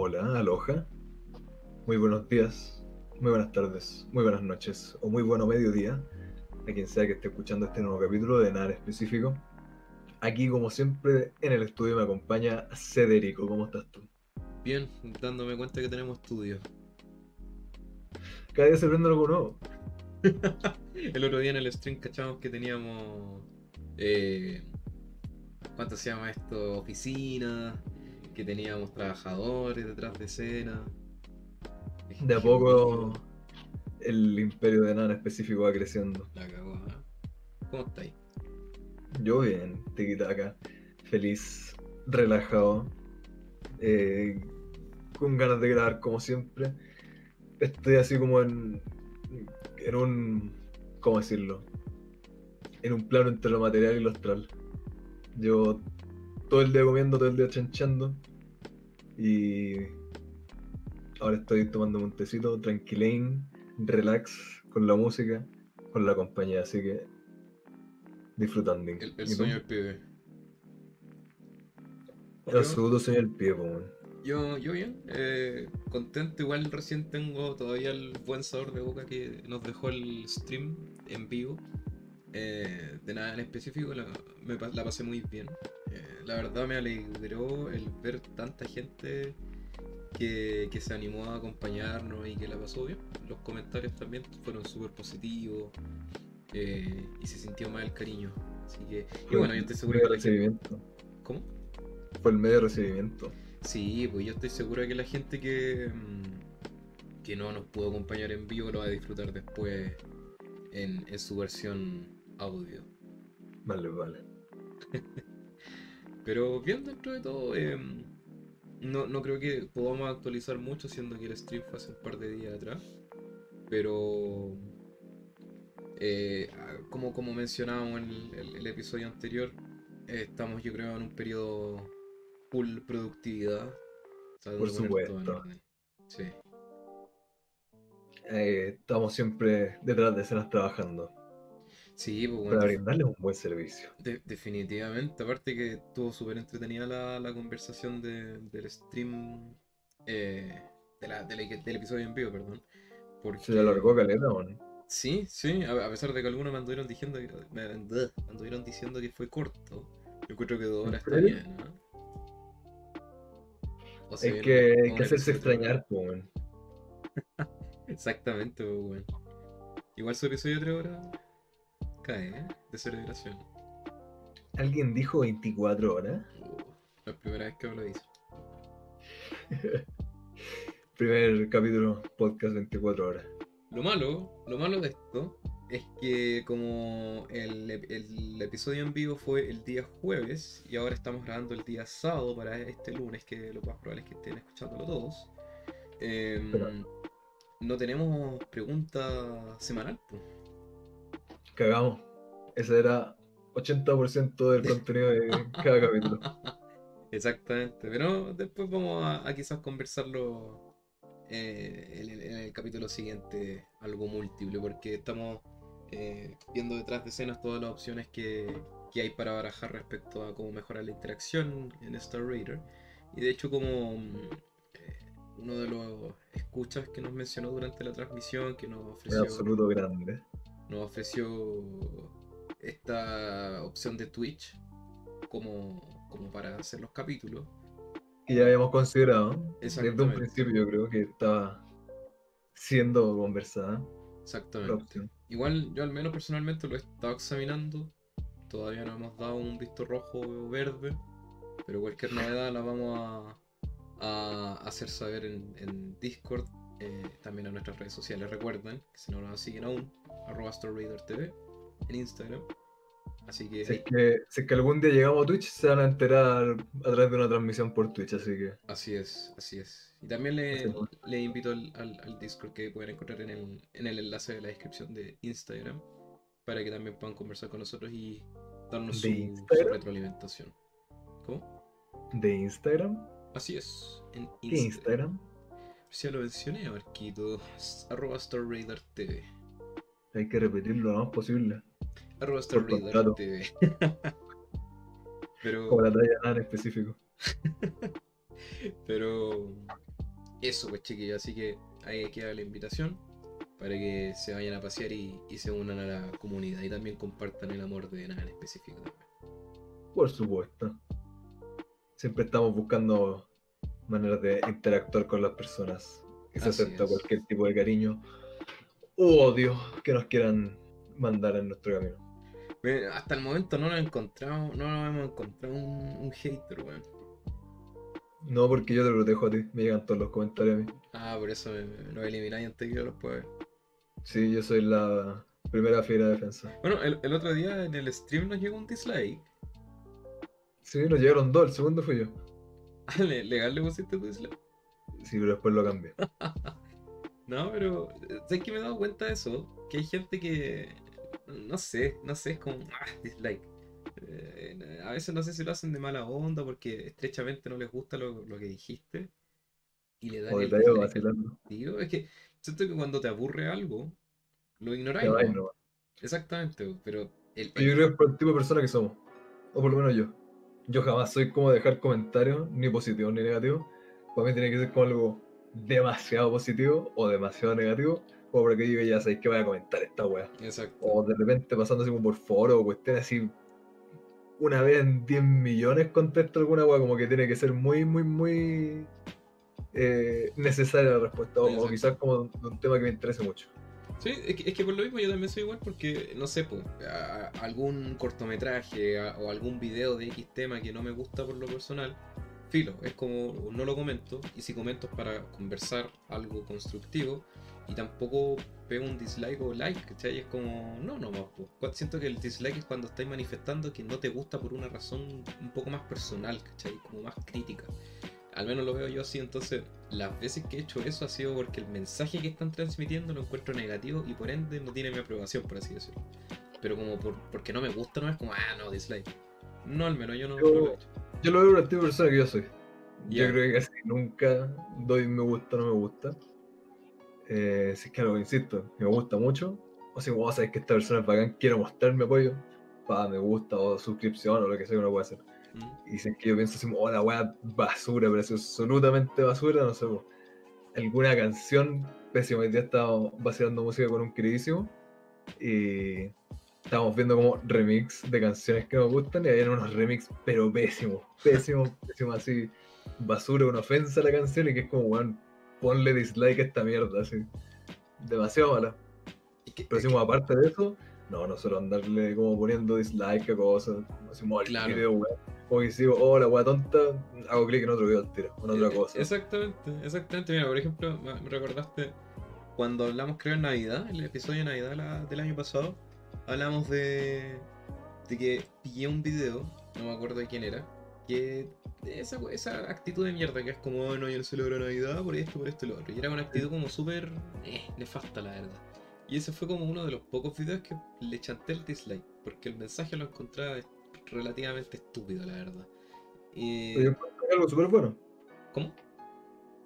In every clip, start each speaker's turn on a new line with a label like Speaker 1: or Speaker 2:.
Speaker 1: Hola, aloha. Muy buenos días, muy buenas tardes, muy buenas noches o muy bueno mediodía a quien sea que esté escuchando este nuevo capítulo de nada específico. Aquí, como siempre, en el estudio me acompaña Cederico. ¿Cómo estás tú?
Speaker 2: Bien, dándome cuenta que tenemos estudio.
Speaker 1: Cada día se prende algo nuevo.
Speaker 2: el otro día en el stream cachamos que teníamos. Eh, ¿Cuánto se llama esto? Oficina. Que teníamos trabajadores detrás de escena.
Speaker 1: De a poco el imperio de nada específico va creciendo.
Speaker 2: La cagó, ¿eh? ¿Cómo estáis?
Speaker 1: Yo bien, acá feliz, relajado, eh, con ganas de grabar como siempre. Estoy así como en, en un, ¿cómo decirlo? En un plano entre lo material y lo astral. Yo todo el día comiendo, todo el día chanchando y ahora estoy tomando un tecito, tranquilain, relax, con la música, con la compañía, así que disfrutando.
Speaker 2: El, sueño del pibe.
Speaker 1: El absoluto sueño del pibe,
Speaker 2: Yo, yo bien, eh, contento, igual recién tengo todavía el buen sabor de boca que nos dejó el stream en vivo. Eh, de nada en específico, la, me, la pasé muy bien. Eh, la verdad me alegró el ver tanta gente que, que, se animó a acompañarnos y que la pasó bien. Los comentarios también fueron súper positivos. Eh, y se sintió más el cariño. Así que, y bueno, yo estoy seguro
Speaker 1: que. recibimiento.
Speaker 2: ¿Cómo?
Speaker 1: Fue el medio de recibimiento.
Speaker 2: Sí, pues yo estoy seguro de que la gente que, mm, que no nos pudo acompañar en vivo lo va a disfrutar después en, en su versión audio.
Speaker 1: Vale, vale.
Speaker 2: Pero bien dentro de todo, em, no, no creo que podamos actualizar mucho, siendo que el stream fue hace un par de días atrás. Pero eh, como, como mencionábamos en el, episodio anterior, eh, estamos yo creo en un periodo full productividad.
Speaker 1: Por supuesto.
Speaker 2: Sí.
Speaker 1: Eh, estamos siempre detrás de escenas trabajando.
Speaker 2: Sí, pues
Speaker 1: Para brindarles un buen servicio.
Speaker 2: definitivamente. Aparte que estuvo súper entretenida la, conversación del stream. de la, del episodio en vivo, perdón.
Speaker 1: Porque... Se alargó caleta, ¿o no?
Speaker 2: Sí, sí, a, pesar de que algunos me anduvieron diciendo que, me, anduvieron diciendo que fue corto. Yo creo que dos horas está bien, ¿no?
Speaker 1: es que hay que hacerse extrañar, pues,
Speaker 2: Exactamente, pues, bueno. Igual su episodio de tres horas cae, ¿eh? De celebración.
Speaker 1: ¿Alguien dijo 24 horas?
Speaker 2: Uh, la primera vez que me lo dice.
Speaker 1: Primer capítulo, podcast 24 horas.
Speaker 2: Lo malo, lo malo de esto es que como el, episodio en vivo fue el día jueves y ahora estamos grabando el día sábado para este lunes, que lo más probable es que estén escuchándolo todos, em, no tenemos pregunta semanal.
Speaker 1: Cagamos. Ese era 80% del contenido de cada capítulo.
Speaker 2: Exactamente, pero después vamos a quizás conversarlo eh, en, el capítulo siguiente algo múltiple, porque estamos eh, viendo detrás de escenas todas las opciones que, hay para barajar respecto a cómo mejorar la interacción en Star Raider. Y de hecho, como eh, uno de los escuchas que nos mencionó durante la transmisión, que nos ofreció.
Speaker 1: absoluto grande.
Speaker 2: Nos ofreció esta opción de Twitch como, como para hacer los capítulos
Speaker 1: que ya habíamos considerado. Desde un principio creo que estaba siendo conversada.
Speaker 2: Exactamente. Igual yo al menos personalmente lo he estado examinando. Todavía no hemos dado un visto rojo o verde. Pero cualquier novedad la vamos a, hacer saber en, Discord. Eh, también en nuestras redes sociales. Recuerden que si no nos siguen aún, arroba TV en Instagram. Así que,
Speaker 1: si, es que, que algún día llegamos a Twitch, se van a enterar a través de una transmisión por Twitch, así que.
Speaker 2: Así es, así es. Y también le, le invito al, al, Discord que pueden encontrar en el, en el enlace de la descripción de Instagram para que también puedan conversar con nosotros y darnos su, retroalimentación. ¿Cómo?
Speaker 1: ¿De Instagram?
Speaker 2: Así es.
Speaker 1: En Instagram. ¿Qué Instagram?
Speaker 2: Ya lo mencioné, Marquito. Arroba TV.
Speaker 1: Hay que repetirlo lo más posible.
Speaker 2: Arroba TV.
Speaker 1: Pero... Como la talla nada en específico.
Speaker 2: Pero eso, pues chiquillos, así que ahí queda la invitación para que se vayan a pasear y, y se unan a la comunidad y también compartan el amor de nada en específico también.
Speaker 1: Por supuesto. Siempre estamos buscando maneras de interactuar con las personas. Que se
Speaker 2: Así
Speaker 1: acepta
Speaker 2: es.
Speaker 1: cualquier tipo de cariño u odio que nos quieran mandar en nuestro camino.
Speaker 2: Hasta el momento no nos encontramos, no nos hemos encontrado un, un hater, weón.
Speaker 1: No, porque yo te protejo a ti. Me llegan todos los comentarios a mí.
Speaker 2: Ah, por eso los elimináis antes que yo los pueda ver.
Speaker 1: Sí, yo soy la primera fiera de defensa.
Speaker 2: Bueno, el, el otro día en el stream nos llegó un dislike.
Speaker 1: Sí, nos llegaron dos. El segundo fui yo.
Speaker 2: ¿le- ¿Legal le pusiste tu dislike?
Speaker 1: Sí, pero después lo cambié.
Speaker 2: No, pero ¿sabes que me he dado cuenta de eso? Que hay gente que, no sé, no sé, es como, ah, dislike. Eh, a veces no sé si lo hacen de mala onda porque estrechamente no les gusta lo, lo que dijiste y le dan
Speaker 1: O
Speaker 2: el dislike.
Speaker 1: vacilando.
Speaker 2: Tío, es que siento que cuando te aburre algo, lo ignoráis. ¿no? Exactamente, pero el,
Speaker 1: Yo creo que es por el tipo de persona que somos. O por lo menos yo. Yo jamás soy como dejar comentarios, ni positivos ni negativos. Para mí tiene que ser como algo demasiado positivo o demasiado negativo. Como para que diga, ya sabéis que voy a comentar esta wea.
Speaker 2: Exacto.
Speaker 1: O de repente pasando así como por foro o cuestiones así. Una vez en 10 millones contesto alguna wea, como que tiene que ser muy, muy, muy eh, necesaria la respuesta. O, o quizás como de un tema que me interese mucho.
Speaker 2: Sí, es que, es que por lo mismo yo también soy igual porque, no sé, po, a- algún cortometraje a- o algún video de X tema que no me gusta por lo personal, filo, es como no lo comento y si comento es para conversar algo constructivo y tampoco pego un dislike o like, ¿cachai? Es como, no, no, po. Cu- Siento que el dislike es cuando estáis manifestando que no te gusta por una razón un poco más personal, ¿cachai? Como más crítica. Al menos lo veo yo así, entonces las veces que he hecho eso ha sido porque el mensaje que están transmitiendo lo encuentro negativo y por ende no tiene mi aprobación, por así decirlo. Pero como por, porque no me gusta, no es como, ah, no, dislike. No, al menos yo no,
Speaker 1: Yo-
Speaker 2: no lo he hecho.
Speaker 1: Yo lo veo por el tipo de persona que yo soy. Yo creo que casi nunca doy me gusta o no me gusta. Eh, si es que algo, insisto, me gusta mucho. O si vos sabés que esta persona es bacán, quiero mostrar mi apoyo. Pa, me gusta o suscripción o lo que sea que uno puede hacer. Y es que yo pienso así, oh, la weá basura, pero es absolutamente basura, no sé, alguna canción pésima. Hoy día estábamos vacilando música con un queridísimo y estábamos viendo como remix de canciones que nos gustan y habían unos remix, pero pésimos, pésimos, pésimos, así, basura, una ofensa a la canción y que es como, weón, ponle dislike a esta mierda, así, demasiado mala. Pero decimos, aparte de eso, no, no solo andarle como poniendo dislike a cosas, decimos el
Speaker 2: Claro.
Speaker 1: video, weón. Como que si digo, oh, la weá tonta, hago clic en otro video al tiro, en otra
Speaker 2: Eh,
Speaker 1: cosa.
Speaker 2: Exactamente, exactamente. Mira, por ejemplo, me recordaste cuando hablamos, creo, en Navidad, el episodio de Navidad la- del año pasado, hablamos de, de que pillé un video, no me acuerdo de quién era, que esa, esa actitud de mierda que es como, "Oh, no, yo no celebro Navidad por esto, por esto y lo otro. Y era una actitud como súper eh, nefasta, la verdad. Y ese fue como uno de los pocos videos que le chanté el dislike, porque el mensaje lo encontraba relativamente estúpido, la verdad.
Speaker 1: Pero yo encuentro que es algo súper bueno.
Speaker 2: ¿Cómo?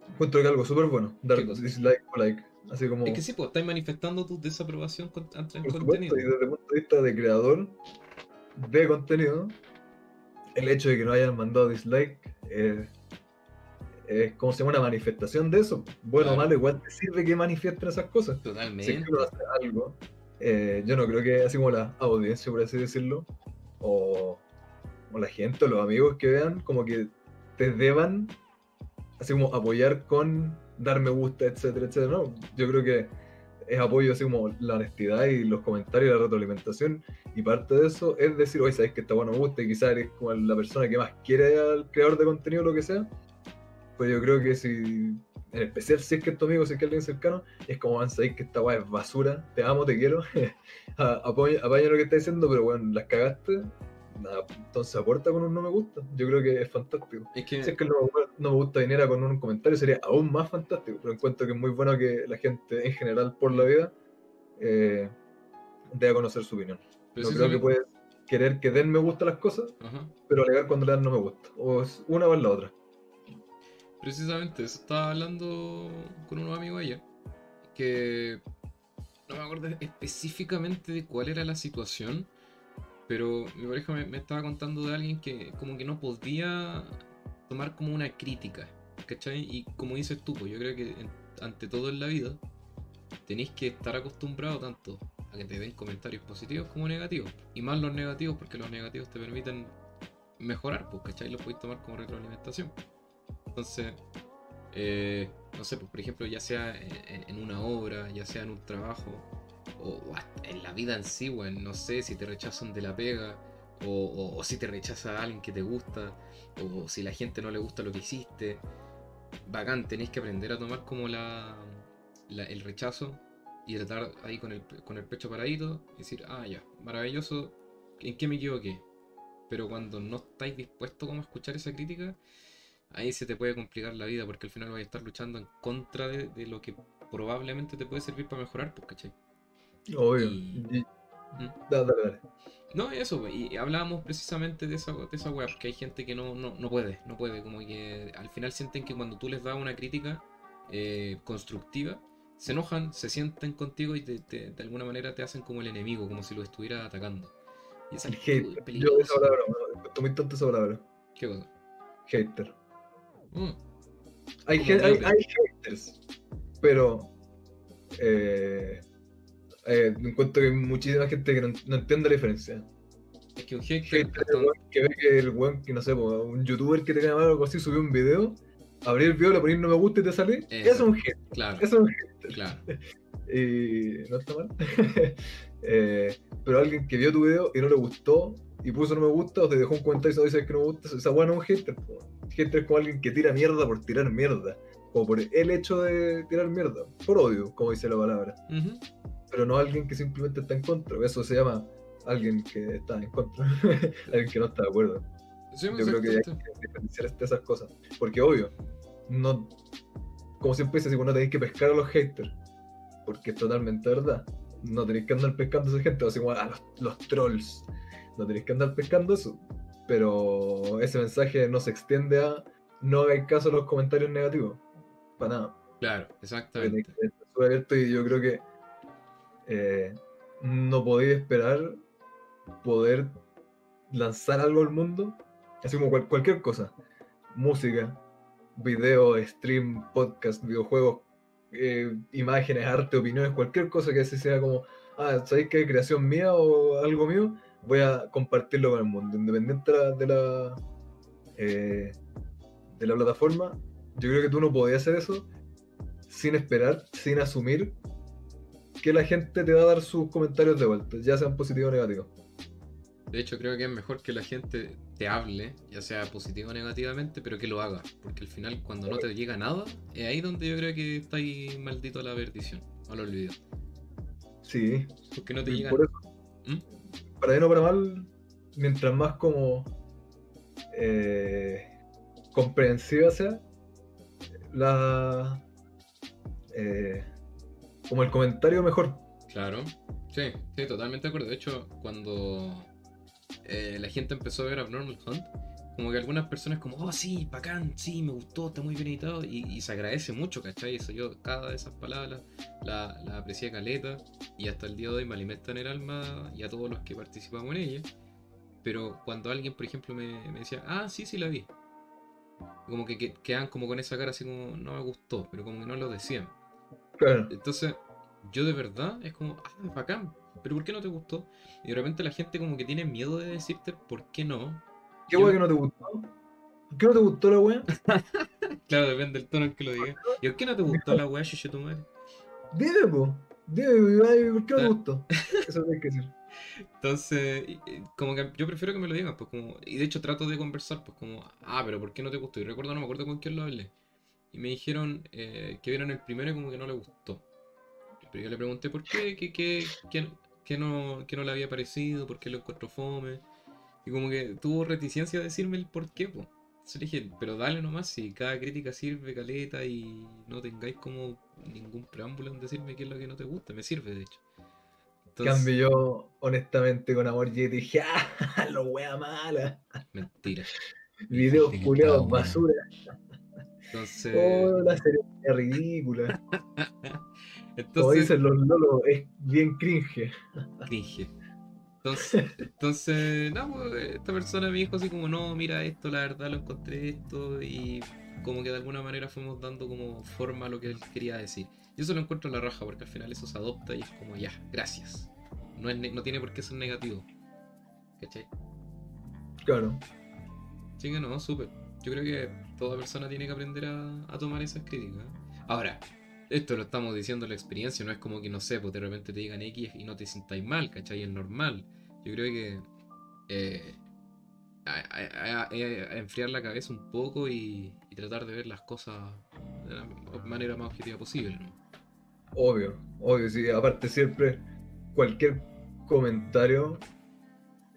Speaker 1: Encuentro que es algo súper bueno, dar dislike o like. Así como,
Speaker 2: Es que sí, pues estáis manifestando tu desaprobación ante el
Speaker 1: por
Speaker 2: contenido.
Speaker 1: supuesto, y desde el punto de vista de creador de contenido, el hecho de que no hayan mandado dislike eh, es como se llama una manifestación de eso. Bueno o
Speaker 2: Claro.
Speaker 1: malo, igual te sirve que manifiesten esas cosas. Si es
Speaker 2: Totalmente.
Speaker 1: que uno hace algo, eh, yo no creo que así como la audiencia, por así decirlo, o, o la gente o los amigos que vean, como que te deban así como apoyar con dar me gusta, etcétera, etcétera. No, yo creo que es apoyo así como la honestidad y los comentarios, la retroalimentación, y parte de eso es decir, oye, sabes que esta bueno me gusta y quizás eres como la persona que más quiere al creador de contenido, lo que sea. Yo creo que si, en especial si es que es tu amigo, si es que es alguien cercano, es como van a saber que esta weá es basura, te amo, te quiero, apoya, lo que estás diciendo, pero bueno, las cagaste, nada, entonces aporta con un no me gusta. Yo creo que es fantástico.
Speaker 2: Es que,
Speaker 1: Si es que no, me- no me gusta viniera con un comentario, sería aún más fantástico. Pero encuentro que es muy bueno que la gente en general por la vida eh, dé a conocer su opinión. No creo que
Speaker 2: precisamente-
Speaker 1: puedes querer que den me gusta las cosas,
Speaker 2: Ajá.
Speaker 1: pero alegar cuando le dan no me gusta. O es una o es la otra.
Speaker 2: Precisamente, eso estaba hablando con unos amigos ayer. Que no me acuerdo específicamente de cuál era la situación. Pero mi pareja me, estaba contando de alguien que como que no podía tomar como una crítica. ¿cachai? Y como dices tú, pues yo creo que ante todo en la vida tenéis que estar acostumbrado tanto a que te den comentarios positivos como negativos. Y más los negativos, porque los negativos te permiten mejorar, pues, ¿cachai? Los podéis tomar como retroalimentación. Entonces, eh, no sé, pues, por ejemplo, ya sea en, una obra, ya sea en un trabajo, o, hasta en la vida en sí, weón, no sé, si te rechazan de la pega, o, si te rechaza alguien que te gusta, o si la gente no le gusta lo que hiciste. Bacán, tenéis que aprender a tomar como la, la- el rechazo y tratar ahí con el, con el pecho paradito y decir, ah, ya, maravilloso, ¿en qué me equivoqué? Pero cuando no estáis dispuestos como a escuchar esa crítica, ahí se te puede complicar la vida porque al final vas a estar luchando en contra de, de lo que probablemente te puede servir para mejorar, pues, ¿cachai?
Speaker 1: Obvio.
Speaker 2: Y- ¿Mm?
Speaker 1: Dale, dale.
Speaker 2: No, eso, pues, y hablábamos precisamente de esa, de esa web, que hay gente que no, no, no puede, no puede, como que al final sienten que cuando tú les das una crítica eh, constructiva, se enojan, se sienten contigo y te- te- de alguna manera te hacen como el enemigo, como si lo estuviera atacando. Y es
Speaker 1: El hater. Yo esa palabra, tomé tanto esa palabra.
Speaker 2: ¿Qué cosa?
Speaker 1: Hater.
Speaker 2: Mm,
Speaker 1: Hay, hay, hay haters, pero eh, eh, encuentro que hay muchísima gente que no, no entiende la diferencia.
Speaker 2: Es que un hater,
Speaker 1: Hater es
Speaker 2: hasta
Speaker 1: el weón que ve que el weón, que no sé, un youtuber que te cae mal o algo así subió un video, abrí el video, le poní no me gusta y te sale.
Speaker 2: Eso.
Speaker 1: Es un hater.
Speaker 2: claro,
Speaker 1: es un hater.
Speaker 2: claro.
Speaker 1: Y no está mal. Eh, pero alguien que vio tu video y no le gustó y puso no me gusta o te dejó un comentario y no dice que no me gusta, esa weá no es un hater. Hater es como alguien que tira mierda por tirar mierda. O por el hecho de tirar mierda. Por odio, como dice la palabra.
Speaker 2: Ujú.
Speaker 1: Pero no alguien que simplemente está en contra. Eso se llama alguien que está en contra. alguien que no está de acuerdo.
Speaker 2: Sí,
Speaker 1: Yo creo que hay que diferenciar esas cosas. Porque obvio, no, como siempre dice, si no tenéis que pescar a los haters, porque es totalmente verdad. No tenéis que andar pescando a esa gente, así como a los, los trolls. No tenéis que andar pescando eso. Pero ese mensaje no se extiende a no hagáis caso a los comentarios negativos. Para nada.
Speaker 2: Claro, exactamente.
Speaker 1: abierto y yo creo que eh, no podéis esperar poder lanzar algo al mundo, así como cual- cualquier cosa, música, video, stream, podcast, videojuegos, eh, imágenes, arte, opiniones, cualquier cosa que así sea como, ah, ¿sabéis que creación mía o algo mío? Voy a compartirlo con el mundo, independiente de la, eh, de la plataforma. Yo creo que tú no podías hacer eso sin esperar, sin asumir que la gente te va a dar sus comentarios de vuelta, ya sean positivos o negativos.
Speaker 2: De hecho, creo que es mejor que la gente te hable, ya sea positivo o negativamente, pero que lo haga. Porque al final, cuando no te llega nada, es ahí donde yo creo que está ahí maldito a la perdición, al olvido.
Speaker 1: Sí,
Speaker 2: Porque no te llega
Speaker 1: por eso,
Speaker 2: ¿Mm?
Speaker 1: para bien o para mal, mientras más como eh, comprensiva sea la eh, como el comentario mejor.
Speaker 2: Claro, sí, sí, totalmente de acuerdo. De hecho, cuando eh, la gente empezó a ver Abnormal Hunt, como que algunas personas como, oh sí, bacán, sí, me gustó, está muy bien editado, y, y se agradece mucho, ¿cachai? Eso yo, cada de esas palabras la, la aprecié caleta, y hasta el día de hoy me alimentan el alma y a todos los que participamos en ella. Pero cuando alguien, por ejemplo, me, me decía, ah, sí, sí la vi. Como que, que quedan como con esa cara así como, no me gustó, pero como que no lo decían.
Speaker 1: Claro.
Speaker 2: Entonces, yo de verdad es como, ah, bacán, pero ¿por qué no te gustó? Y de repente la gente como que tiene miedo de decirte por qué no.
Speaker 1: ¿Qué
Speaker 2: Yo-
Speaker 1: que no te gustó? ¿Por qué no te gustó la weá?
Speaker 2: Claro, depende del tono en que lo digas. ¿Y por qué no te gustó la weá, chuche tu madre?
Speaker 1: Dime, po. Dime, ¿por qué no te
Speaker 2: Ah.
Speaker 1: gustó? Eso hay que decir.
Speaker 2: Entonces, como que yo prefiero que me lo digan, pues como, y de hecho trato de conversar, pues como, ah, pero ¿por qué no te gustó? Y recuerdo, no me acuerdo con quién lo hablé. Y me dijeron eh, que vieron el primero y como que no le gustó. Pero yo le pregunté por qué, qué, qué, qué, qué no, qué no le había parecido, por qué lo encontró fome. Y como que tuvo reticencia a decirme el por qué, pues. Entonces le dije, pero dale nomás, si cada crítica sirve, caleta, y no tengáis como ningún preámbulo en decirme qué es lo que no te gusta, me sirve de hecho. Entonces-
Speaker 1: Cambio yo, honestamente, con amor y dije, ¡ah! Lo wea mala.
Speaker 2: Mentira.
Speaker 1: Videos culiados, basura.
Speaker 2: Entonces,
Speaker 1: Oh, la serie es ridícula. Como
Speaker 2: entonces
Speaker 1: dicen los lolos, es bien cringe.
Speaker 2: cringe. Entonces, entonces, no, pues, esta persona me dijo así como, no, mira esto, la verdad lo encontré esto y como que de alguna manera fuimos dando como forma a lo que él quería decir. Y eso lo encuentro en la raja, porque al final eso se adopta y es como, ya, gracias. No, es no tiene por qué ser negativo. ¿Cachai?
Speaker 1: Claro.
Speaker 2: Sí que no, súper. Yo creo que toda persona tiene que aprender a, a tomar esas críticas. Ahora, esto lo estamos diciendo la experiencia, no es como que, no sé, pues de repente te digan X y no te sintáis mal, ¿cachai? Es normal. Yo creo que eh, a, enfriar la cabeza un poco y, tratar de ver las cosas de la manera más objetiva posible.
Speaker 1: Obvio, obvio, sí. Aparte siempre cualquier comentario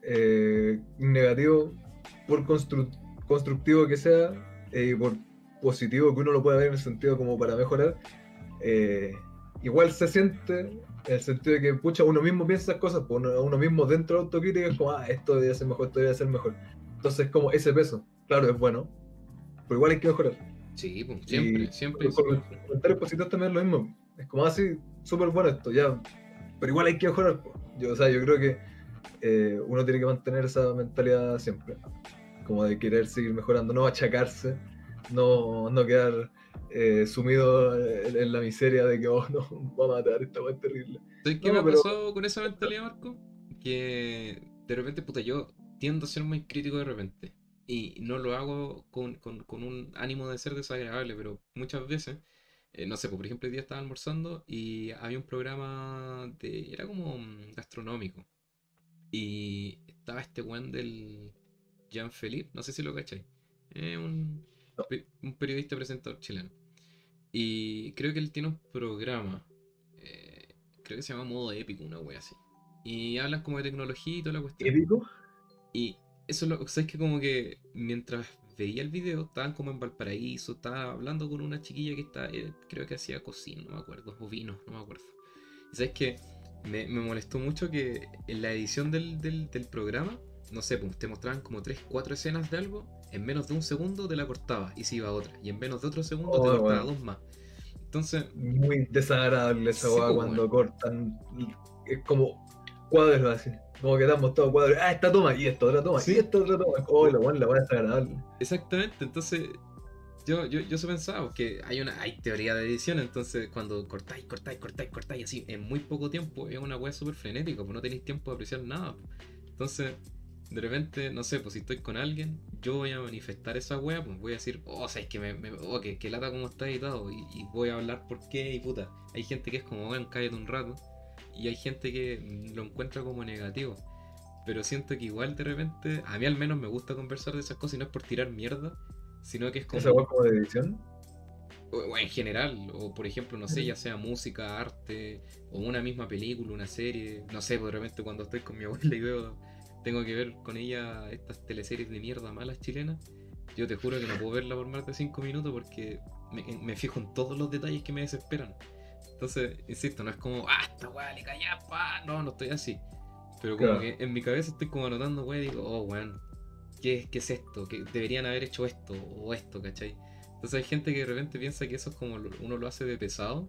Speaker 1: eh, negativo, por constructivo que sea, y eh, por positivo que uno lo pueda ver en el sentido como para mejorar, eh, igual se siente en el sentido de que, pucha, uno mismo piensa esas cosas, pues uno, mismo dentro de autocrítica es como, ah, esto debería ser mejor, esto debería ser mejor. Entonces, como ese peso, claro, es bueno, pero igual hay que mejorar.
Speaker 2: Sí, pues, siempre, siempre.
Speaker 1: Con los comentarios positivos también es lo mismo. Es como así, ah, súper bueno esto, ya. Pero igual hay que mejorar. Yo, o sea, yo creo que eh, uno tiene que mantener esa mentalidad siempre. Como de querer seguir mejorando, no achacarse, no, no quedar eh, sumido en, la miseria de que oh no, va a matar, esta es terrible.
Speaker 2: ¿Sabes qué me pasado con esa mentalidad, Marco? Que de repente, puta, yo tiendo a ser muy crítico de repente. Y no lo hago con, un ánimo de ser desagradable, pero muchas veces, eh, no sé, pues, por ejemplo, el día estaba almorzando y había un programa de. era como gastronómico. Y estaba este weón del Jean-Philippe, no sé si lo cacháis. Un, un periodista presentador chileno. Y creo que él tiene un programa, eh, creo que se llama Modo Épico, una wea así. Y hablan como de tecnología y toda la cuestión.
Speaker 1: ¿Épico?
Speaker 2: Y eso lo, sabes que como que mientras veía el video, estaban como en Valparaíso, estaba hablando con una chiquilla que está, eh, creo que hacía cocina, no me acuerdo, o vino, no me acuerdo. Y sabes que me, molestó mucho que en la edición del, del programa no sé, pues te mostraban como 3, 4 escenas de algo, en menos de un segundo te la cortaba y se iba a otra. Y en menos de otro segundo te oh, cortaba dos más. Entonces.
Speaker 1: Muy desagradable esa sí, pues, cuando cortan. Es como cuadros así. Como que damos todo cuadros. Ah, esta toma, y esta otra toma, y esta otra toma. Oh, la buena, la buena desagradable.
Speaker 2: Exactamente, entonces. Yo, yo, yo se pensaba que hay una hay teoría de edición, entonces cuando cortáis, cortáis, cortáis, cortáis así en muy poco tiempo es una weá súper frenética, pues no tenéis tiempo de apreciar nada. Entonces, de repente, no sé, pues si estoy con alguien, yo voy a manifestar esa wea, pues voy a decir, oh, o sea, es que me, oh, que, lata como está editado, y, y, voy a hablar por qué, y puta. Hay gente que es como, bueno, cállate un rato, y hay gente que lo encuentra como negativo. Pero siento que igual de repente, a mí al menos me gusta conversar de esas cosas y no es por tirar mierda, sino que es como.
Speaker 1: ¿Esa wea como de edición?
Speaker 2: O, en general, o por ejemplo, no sé, ya sea música, arte, o una misma película, una serie, no sé, pues de repente cuando estoy con mi abuela y veo tengo que ver con ella estas teleseries de mierda malas chilenas, yo te juro que no puedo verla por más de 5 minutos porque me, fijo en todos los detalles que me desesperan. Entonces, insisto, no es como, ah, esta weá le calla, pa. No, no estoy así. Pero como que en mi cabeza estoy como anotando, weá, y digo, oh, weón, ¿qué, ¿qué, es esto? Que deberían haber hecho esto o esto, ¿cachai? Entonces hay gente que de repente piensa que eso es como uno lo hace de pesado,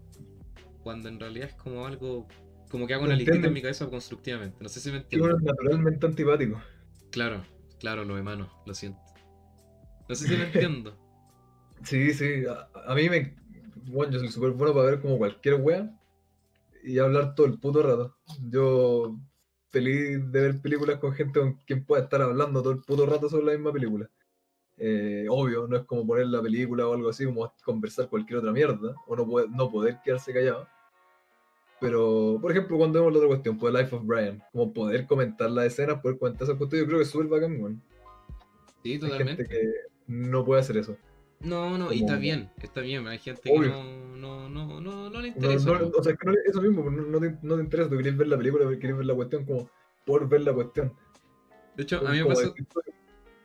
Speaker 2: cuando en realidad es como algo como que hago una listita en mi cabeza constructivamente. No sé si me entiendes.
Speaker 1: Es naturalmente antipático.
Speaker 2: Claro, claro, lo hermano, lo siento. No sé si me entiendo.
Speaker 1: sí, sí. A, mí me. Bueno, yo soy súper bueno para ver como cualquier wea y hablar todo el puto rato. Yo feliz de ver películas con gente con quien pueda estar hablando todo el puto rato sobre la misma película. Eh, obvio, no es como poner la película o algo así, como conversar cualquier otra mierda, o no, puede, no poder quedarse callado. Pero, por ejemplo, cuando vemos la otra cuestión, pues Life of Brian, como poder comentar la escena, poder comentar esa cuestión, yo creo que es súper bacán, man.
Speaker 2: Sí, totalmente.
Speaker 1: Hay gente que no puede hacer eso.
Speaker 2: No, no, y está bien, está bien, hay gente que no, no, no, no, no le interesa.
Speaker 1: o sea, que no, eso mismo, no, te, no te interesa, tú quieres ver la película, quieres ver la cuestión como por ver la cuestión.
Speaker 2: De hecho, a mí me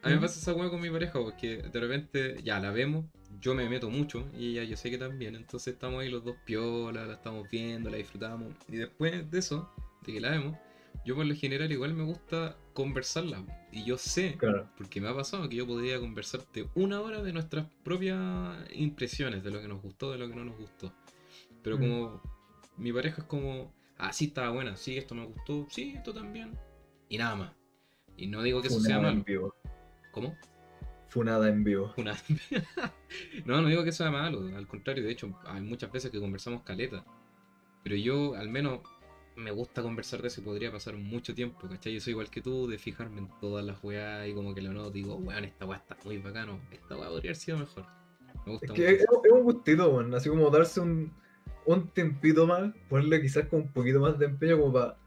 Speaker 2: a mí me pasa esa hueá con mi pareja, porque de repente ya la vemos, yo me meto mucho y ella yo sé que también, entonces estamos ahí los dos piola, la estamos viendo, la disfrutamos y después de eso, de que la vemos, yo por lo general igual me gusta conversarla y yo sé, porque me ha pasado que yo podría conversarte una hora de nuestras propias impresiones, de lo que nos gustó, de lo que no nos gustó, pero mm. como mi pareja es como, ah, sí, estaba buena, sí, esto me gustó, sí, esto también, y nada más. Y no digo que eso sea malo. ¿Cómo?
Speaker 1: Funada en vivo.
Speaker 2: Una... no, no digo que sea malo, al contrario, de hecho, hay muchas veces que conversamos caleta. Pero yo, al menos, me gusta conversar de eso y podría pasar mucho tiempo, ¿cachai? Yo soy igual que tú, de fijarme en todas las weas y como que lo noto, digo, weón, esta wea está muy bacano, esta wea podría haber sido mejor. Me gusta
Speaker 1: Es
Speaker 2: mucho
Speaker 1: que es,
Speaker 2: eso.
Speaker 1: es un gustito, weón. Así como darse un, un tiempito más, ponerle quizás con un poquito más de empeño como para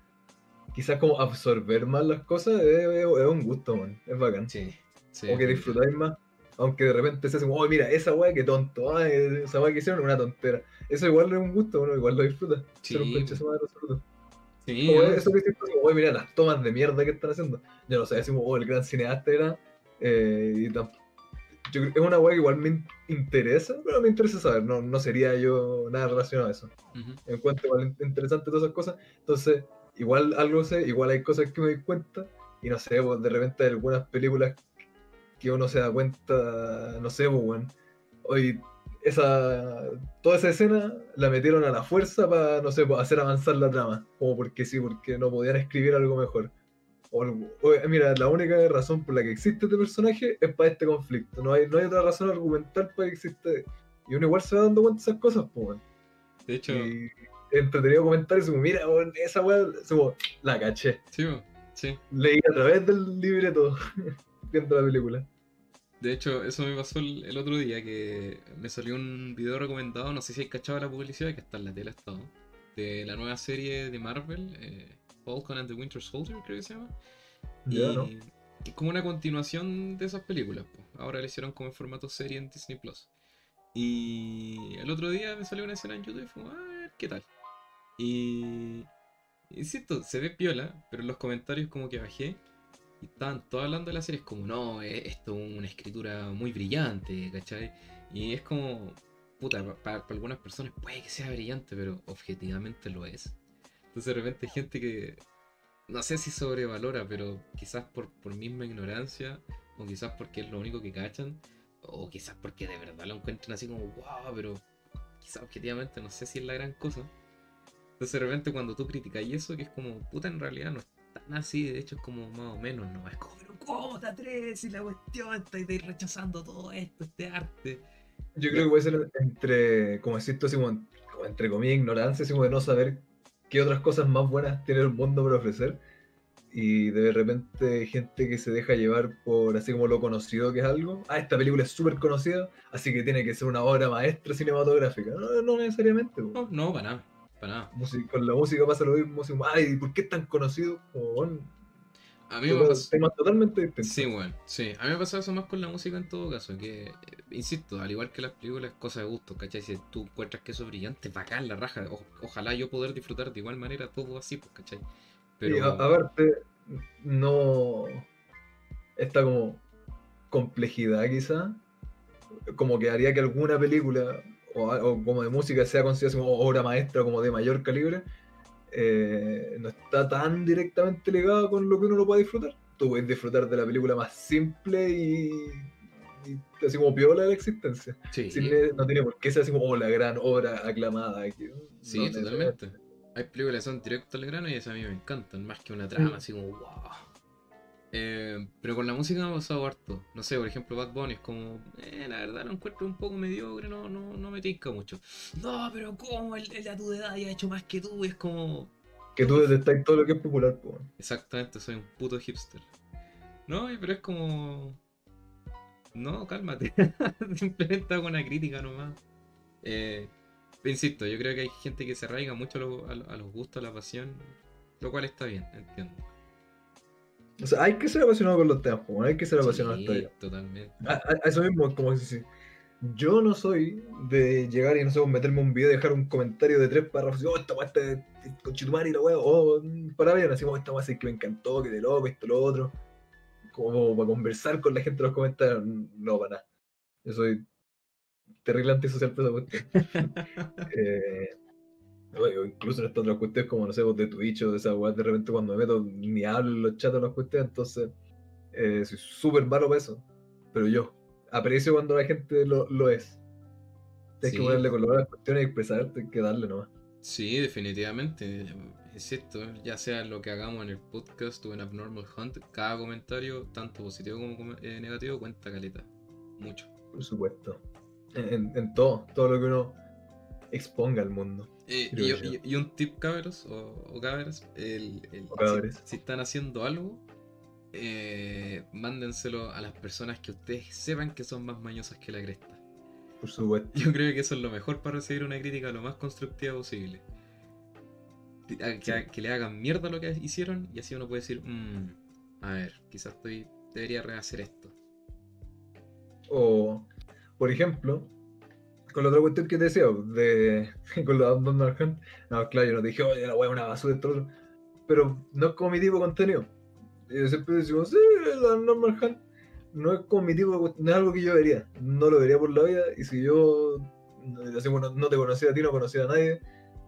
Speaker 1: quizás como absorber más las cosas, es, es- es un gusto, weón. Es bacán.
Speaker 2: Sí, sí.
Speaker 1: o que disfrutáis más. Aunque de repente se hace como, oh, mira, esa weá, qué tonto, ah, esa weá que hicieron es una tontera. Eso igual es un gusto, uno igual lo disfruta.
Speaker 2: Sí,
Speaker 1: Ser un madre absoluto.
Speaker 2: Sí,
Speaker 1: Como eso que hiciste, como, oye, mira las tomas de mierda que están haciendo. Yo no sé, decimos, oh, el gran cineasta era. eh, y yo es una weá que igual me in- interesa, pero me interesa saber, no, no sería yo nada relacionado a eso.
Speaker 2: Ujú.
Speaker 1: Encuentro igual in- interesante todas esas cosas. Entonces, igual algo sé, igual hay cosas que me doy cuenta. Y no sé, pues, de repente hay algunas películas que uno se da cuenta, no sé, pues, weón. Hoy, esa, toda esa escena la metieron a la fuerza para, no sé, pues, hacer avanzar la trama. Como porque sí, porque no podían escribir algo mejor. O, o, mira, la única razón por la que existe este personaje es para este conflicto. No hay, no hay otra razón argumental para que existe. Y uno igual se va dando cuenta de esas cosas, pues, weón.
Speaker 2: De hecho,
Speaker 1: Y entretenido comentar eso, como, mira, weón, esa weá, la caché.
Speaker 2: sí, sí.
Speaker 1: Leí a través del libreto viendo la película.
Speaker 2: De hecho, eso me pasó el, el otro día que me salió un video recomendado, no sé si hay cachado la publicidad, que está en la tele estado, de la nueva serie de Marvel, eh, Falcon and the Winter Soldier, creo que se llama.
Speaker 1: Ya,
Speaker 2: y
Speaker 1: ¿no?
Speaker 2: es como una continuación de esas películas. po. Ahora la hicieron como en formato serie en Disney Plus. Y el otro día me salió una escena en YouTube y fue, a ver, ¿qué tal? Y. Insisto, se ve piola, pero en los comentarios como que bajé y todos hablando de la serie. Es como, no, eh, esto es una escritura muy brillante, ¿cachai? Y es como, puta, para algunas personas puede que sea brillante, pero objetivamente lo es. Entonces de repente hay gente que no sé si sobrevalora, pero quizás por, por misma ignorancia, o quizás porque es lo único que cachan, o quizás porque de verdad lo encuentran así como, wow, pero quizás objetivamente no sé si es la gran cosa. Entonces de repente cuando tú criticas y eso, que es como, puta, en realidad no es tan así, de hecho es como más o menos, ¿no? Es como, pero ¿cómo te atreves? Y la cuestión, estáis rechazando todo esto, este arte.
Speaker 1: Yo creo que puede ser entre, como decís así como, como entre comillas, ignorancia, así como de no saber qué otras cosas más buenas tiene el mundo para ofrecer. Y de repente gente que se deja llevar por así como lo conocido que es algo. Ah, esta película es súper conocida, así que tiene que ser una obra maestra cinematográfica. No, no necesariamente.
Speaker 2: No, no, para nada, para nada.
Speaker 1: Música- con la música pasa lo mismo. Así Ay, ¿por qué es tan conocido? Como, bueno,
Speaker 2: A mí me pasó...
Speaker 1: temas totalmente distintos.
Speaker 2: Sí, bueno, sí. A mí me pasa eso más con la música en todo caso, que, eh, insisto, al igual que las películas, es cosa de gusto, ¿cachai? Si tú encuentras que eso es brillante, bacán, la raja. O- ojalá yo poder disfrutar de igual manera todo así, pues, ¿cachai? Pero...
Speaker 1: Y a- aparte, no. Esta como complejidad quizá, como que haría que alguna película o, como de música sea considerada como obra maestra como de mayor calibre, eh, no está tan directamente ligada con lo que uno lo puede disfrutar. Tú puedes disfrutar de la película más simple y, y así como piola de la existencia.
Speaker 2: Sí,
Speaker 1: Sin no tiene por qué ser así como oh, la gran obra aclamada. que-
Speaker 2: sí,
Speaker 1: no
Speaker 2: totalmente. Hay películas que son directo al grano y esas a mí me encantan, más que una trama,
Speaker 1: Mm.
Speaker 2: así como wow. Eh, pero con la música me ha pasado harto. No sé, por ejemplo, Bad Bunny es como, eh, la verdad lo encuentro un poco mediocre, no, no, no me tinca mucho. No, pero ¿cómo? Él, él a tu edad ya ha hecho más que tú, es como,
Speaker 1: Que tú detestáis todo lo que es popular. po.
Speaker 2: Exactamente, soy un puto hipster. No, pero es como. No, cálmate. Simplemente hago una crítica nomás. Eh, insisto, yo creo que hay gente que se arraiga mucho a, lo- a lo- a los gustos, a la pasión, lo cual está bien, entiendo.
Speaker 1: O sea, hay que ser apasionado con los temas, po, hay que ser apasionado
Speaker 2: Sí,
Speaker 1: hasta ahí.
Speaker 2: totalmente.
Speaker 1: A, eso mismo, como si yo no soy de llegar y no sé, pues, meterme un video y dejar un comentario de tres párrafos, y, oh, esta weá está con Chitumari y la weá, o mm, para bien, así como esta weá que me encantó, que de loco, esto, lo otro. Como para conversar con la gente en los comentarios, no, para nada. Yo soy terrible antisocial por esa cuestión. Eh, o incluso en estas otras cuestiones como, no sé, de Twitch o de esa weá, de repente cuando me meto ni hablo en los chats de las cuestiones, entonces eh, soy súper malo para eso. Pero yo aprecio cuando la gente lo, lo es. Tienes
Speaker 2: Sí.
Speaker 1: que ponerle color a las cuestiones y expresarte, que darle nomás.
Speaker 2: Sí, definitivamente. Insisto, ya sea lo que hagamos en el podcast o en Abnormal Hunt, cada comentario, tanto positivo como com- eh, negativo, cuenta caleta. mucho.
Speaker 1: Por supuesto. En, en todo, todo lo que uno exponga al mundo.
Speaker 2: Eh, y,
Speaker 1: yo.
Speaker 2: y- un tip, cabros, o, o cabras, el, el-
Speaker 1: O cabres.
Speaker 2: Si, si están haciendo algo, eh, mándenselo a las personas que ustedes sepan que son más mañosas que la cresta.
Speaker 1: Por supuesto.
Speaker 2: Yo creo que eso es lo mejor para recibir una crítica lo más constructiva posible. Que,
Speaker 1: Sí.
Speaker 2: que le hagan mierda lo que hicieron y así uno puede decir, "Mm, a ver, quizás estoy, debería rehacer esto.
Speaker 1: O, por ejemplo, con la otra cuestión que te decía, de, con los Abnormal Hunt, no, claro, yo no te dije, oye, la wea una basura, otro", pero no es como mi tipo de contenido. Y siempre decimos, sí, el Abnormal Hunt no es como mi tipo de no es algo que yo vería, no lo vería por la vida, y si yo no, no te conocía a ti, no conocía a nadie,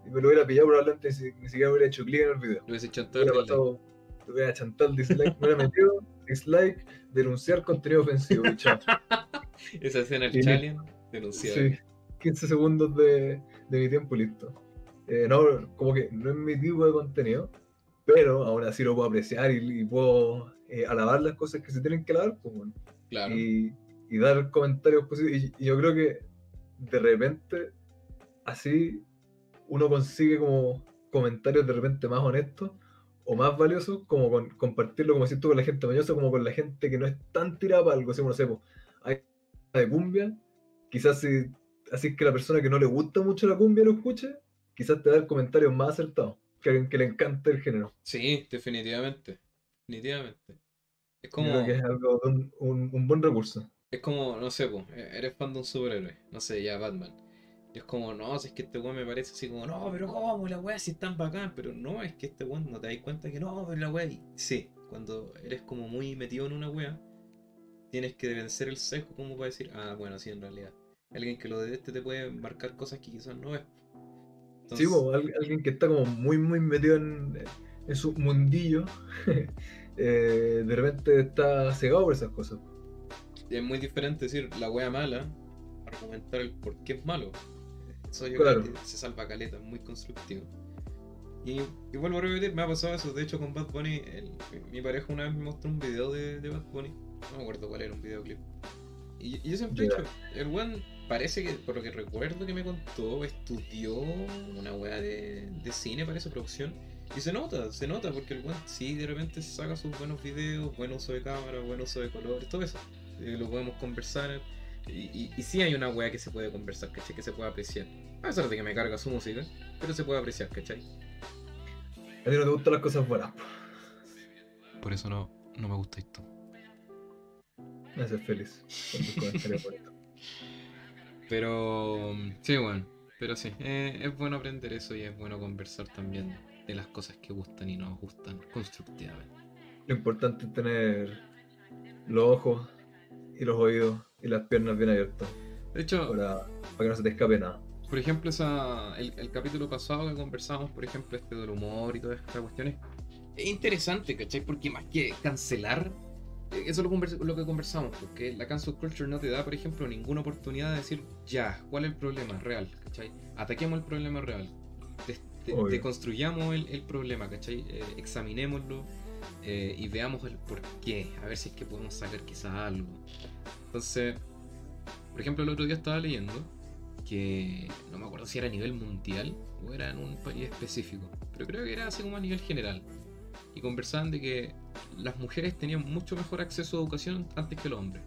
Speaker 1: y me lo hubiera pillado probablemente ni, ni siquiera hubiera hecho clic en el video.
Speaker 2: Lo hubiese todo el
Speaker 1: hubiera pasado, me hubiera chantado el dislike, me hubiera metido, dislike, denunciar contenido ofensivo.
Speaker 2: Esa escena del Chalian, denunciable.
Speaker 1: Sí, 15 segundos de, de mi tiempo y listo. Eh, no, como que no es mi tipo de contenido, pero aún así lo puedo apreciar y, y puedo eh, alabar las cosas que se tienen que alabar pues, bueno,
Speaker 2: Claro.
Speaker 1: y, y dar comentarios positivos. Y, y yo creo que de repente, así, uno consigue como comentarios de repente más honestos o más valiosos, como con, compartirlo, como si tú con la gente mañosa, como con la gente que no es tan tirada para algo. Como, no sé, pues, hay de cumbia, quizás si así que la persona que no le gusta mucho la cumbia lo escuche, quizás te da el comentario más acertado que alguien que le encanta el género.
Speaker 2: Sí, definitivamente. Definitivamente. Es como,
Speaker 1: creo que es algo de un, un- un buen recurso.
Speaker 2: es como, no sé, po, e- eres fan de un superhéroe, no sé, ya Batman. Y es como, no, si es que este weón me parece así como, no, pero ¿cómo? La weá si es tan bacán, pero no, es que este weón no te das cuenta que no, pero la weá. Sí, cuando eres como muy metido en una weá, tienes que vencer el sesgo como para decir, ah, bueno, sí, en realidad. Alguien que lo deteste te puede marcar cosas que quizás no ves.
Speaker 1: Sí,
Speaker 2: Entonces,
Speaker 1: po, al- alguien que está como muy, muy metido en, en su mundillo, eh, de repente está cegado por esas cosas.
Speaker 2: es muy diferente decir la wea mala, argumentar el por qué es malo. Eso yo
Speaker 1: Claro.
Speaker 2: creo que se salva caleta, es muy constructivo. Y, y vuelvo a repetir, me ha pasado eso. De hecho, con Bad Bunny, el- mi pareja una vez me mostró un video de, de Bad Bunny. No me acuerdo cuál era, un videoclip. Y, y yo siempre he dicho, el weón parece que, por lo que recuerdo que me contó, estudió una wea de, de cine, parece producción. Y se nota, se nota, porque el weón sí de repente saca sus buenos videos, buen uso de cámara, buen uso de colores, todo eso. Eh, lo podemos conversar. Y, y, y sí hay una wea que se puede conversar, ¿cachai? Que se puede apreciar. A pesar de que me carga su música, pero se puede apreciar, ¿cachai?
Speaker 1: A ti no te gustan las cosas buenas. po.
Speaker 2: Por eso no, no me gusta esto.
Speaker 1: Me haces feliz con tus comentarios bonitos.
Speaker 2: Pero sí, bueno, pero sí, eh, es bueno aprender eso y es bueno conversar también de las cosas que gustan y no nos gustan constructivamente.
Speaker 1: Lo importante es tener los ojos y los oídos y las piernas bien abiertas
Speaker 2: De hecho,
Speaker 1: para, para que no se te escape nada.
Speaker 2: por ejemplo, esa, el, el capítulo pasado que conversamos, por ejemplo, este del humor y todas estas cuestiones, es interesante, ¿cachai? Porque más que cancelar, eso es lo, convers- lo que conversamos, porque la cancel culture no te da, por ejemplo, ninguna oportunidad de decir, ya, ¿cuál es el problema real? ¿cachai? Ataquemos el problema real, deconstruyamos el, el problema, ¿cachai? Eh, examinémoslo eh, y veamos el por qué, a ver si es que podemos sacar quizás algo. Entonces, por ejemplo, el otro día estaba leyendo que no me acuerdo si era a nivel mundial o era en un país específico, pero creo que era así como a nivel general. Y conversaban de que las mujeres tenían mucho mejor acceso a educación antes que los hombres.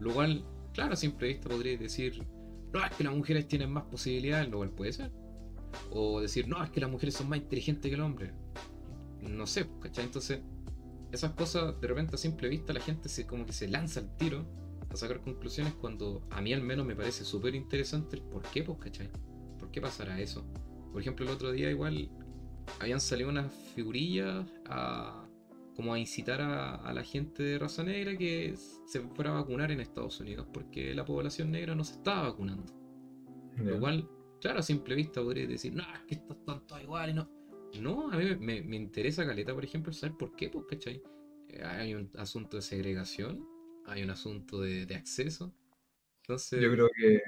Speaker 2: Lo cual, claro, a simple vista podría decir, no, es que las mujeres tienen más posibilidades, lo cual puede ser. O decir, no, es que las mujeres son más inteligentes que el hombre. No sé, ¿cachai? Entonces, esas cosas, de repente a simple vista, la gente se como que se lanza al tiro a sacar conclusiones cuando a mí al menos me parece súper interesante el por qué, pues, ¿cachai? ¿Por qué pasará eso? Por ejemplo, el otro día igual habían salido unas figurillas a como a incitar a, a la gente de raza negra que se fuera a vacunar en Estados Unidos porque la población negra no se estaba vacunando. Lo cual, claro, a simple vista podría decir, no, es que estos están todos iguales, no. No, a mí me, me- me interesa caleta, por ejemplo, saber por qué, pues, ¿cachai? Eh, Hay un asunto de segregación, hay un asunto de, de acceso. Entonces,
Speaker 1: Yo creo que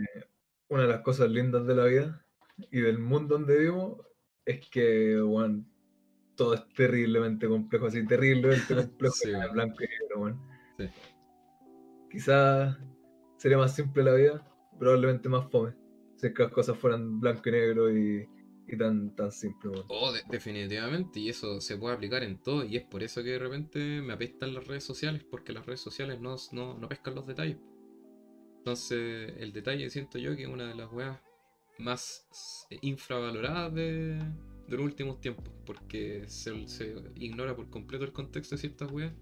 Speaker 1: una de las cosas lindas de la vida y del mundo donde vivimos es que, bueno, todo es terriblemente complejo, así terriblemente complejo
Speaker 2: Sí,
Speaker 1: en
Speaker 2: weón.
Speaker 1: blanco y negro, weón.
Speaker 2: Sí.
Speaker 1: Quizás sería más simple la vida, probablemente más fome. Si es que las cosas fueran blanco y negro y, y tan, tan simple. weón.
Speaker 2: Oh, de- definitivamente, y eso se puede aplicar en todo, y es por eso que de repente me apestan las redes sociales, porque las redes sociales no, no, no pescan los detalles. Entonces, el detalle siento yo que es una de las weas más infravaloradas de, de los últimos tiempos, porque se, se ignora por completo el contexto de ciertas weas,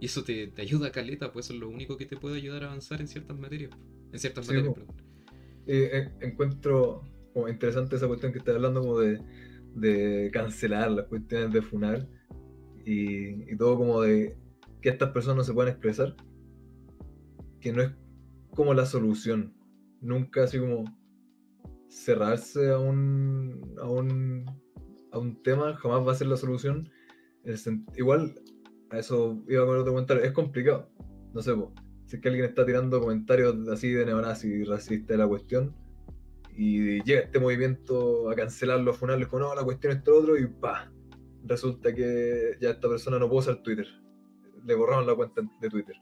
Speaker 2: y eso te, te ayuda a caleta, pues eso es lo único que te puede ayudar a avanzar en ciertas materias. En ciertas
Speaker 1: Sí,
Speaker 2: materias, perdón.
Speaker 1: Eh, eh, encuentro como interesante esa cuestión que estás hablando como de, de cancelar las cuestiones de funar y, y todo como de que estas personas no se puedan expresar, que no es como la solución, nunca así como cerrarse a un, a un, a un tema jamás va a ser la solución. Sen- igual, a eso iba con otro comentario, es complicado, no sé, po, si es que alguien está tirando comentarios así de neonazi racista de la cuestión, y llega este movimiento a cancelar los funerales con no, la cuestión es esto otro, y pa, resulta que ya esta persona no puede usar Twitter. Le borraron la cuenta de Twitter.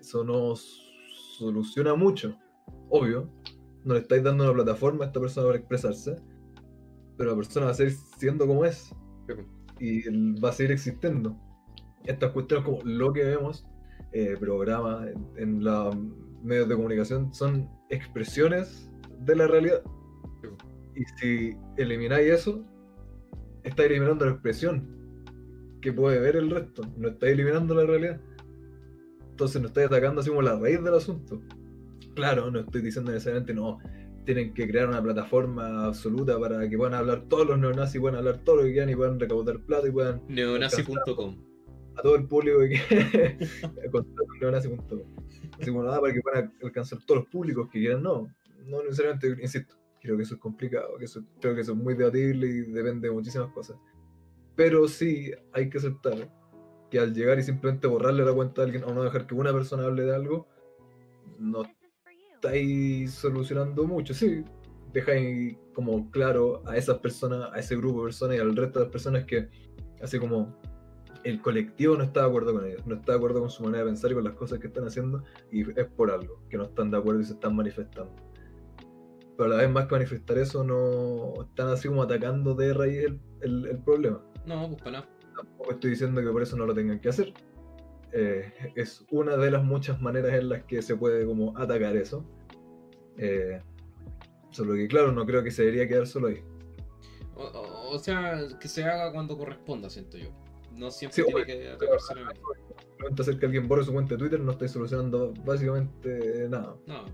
Speaker 1: Eso no soluciona mucho. Obvio, no le estáis dando una plataforma a esta persona para expresarse, pero la persona va a seguir siendo como es y él va a seguir existiendo. Estas cuestiones como lo que vemos, eh, programas en, en los medios de comunicación, son expresiones de la realidad. Y si elimináis eso, estáis eliminando la expresión que puede ver el resto, no estáis eliminando la realidad. Entonces no estáis atacando así como la raíz del asunto. Claro, no estoy diciendo necesariamente no, tienen que crear una plataforma absoluta para que puedan hablar todos los neonazis, puedan hablar todo lo que quieran y puedan recaudar plata y puedan
Speaker 2: Neonazi.com.
Speaker 1: a todo el público que neonazi.com. Así como nada para que puedan alcanzar todos los públicos que quieran, no, no necesariamente, insisto, creo que eso es complicado, que eso, creo que eso es muy debatible y depende de muchísimas cosas. Pero sí hay que aceptar que al llegar y simplemente borrarle la cuenta a alguien o no dejar que una persona hable de algo, no estáis solucionando mucho, sí. Dejáis como claro a esas personas, a ese grupo de personas y al resto de las personas que, así como el colectivo no está de acuerdo con ellos, no está de acuerdo con su manera de pensar y con las cosas que están haciendo, y es por algo, que no están de acuerdo y se están manifestando. Pero a la vez más que manifestar eso, no están así como atacando de raíz el, el- el problema.
Speaker 2: No, pues para nada.
Speaker 1: Tampoco estoy diciendo que por eso no lo tengan que hacer. Eh, es una de las muchas maneras en las que se puede como atacar eso. Eh, solo que claro, no creo que se debería quedar solo ahí.
Speaker 2: O, o- o sea, que se haga cuando corresponda, siento yo. No siempre
Speaker 1: Sí,
Speaker 2: tiene que atacarse la.
Speaker 1: Simplemente hacer que alguien borre su cuenta de Twitter no estoy solucionando básicamente nada.
Speaker 2: No. no.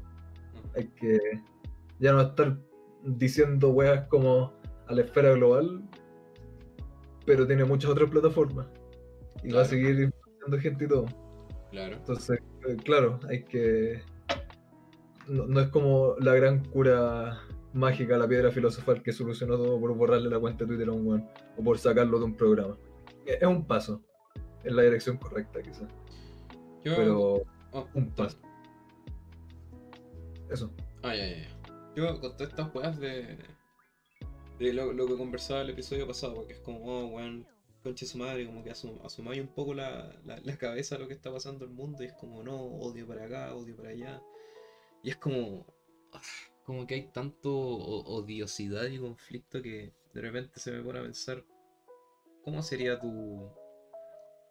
Speaker 1: Hay que ya no estar diciendo weas como a la esfera global, pero tiene muchas otras plataformas. Y va a
Speaker 2: Claro.
Speaker 1: seguir influenciando gente y todo.
Speaker 2: Claro.
Speaker 1: Entonces, eh, claro, hay que. No, no es como la gran cura mágica, la piedra filosofal que solucionó todo por borrarle la cuenta de Twitter a un weón o por sacarlo de un programa. Es es un paso en la dirección correcta, quizás.
Speaker 2: Yo.
Speaker 1: Pero
Speaker 2: oh,
Speaker 1: un paso. Eso.
Speaker 2: Ah, ya, ya, ya. Yo con todas estas weas de. de lo, lo que conversaba el episodio pasado, porque es como, oh, weón, conche su madre, como que asum, asumáis un poco la, la, la cabeza a lo que está pasando en el mundo, y es como, no, odio para acá, odio para allá. Y es como. ah, como que hay tanto odiosidad y conflicto que de repente se me pone a pensar, ¿cómo sería tu,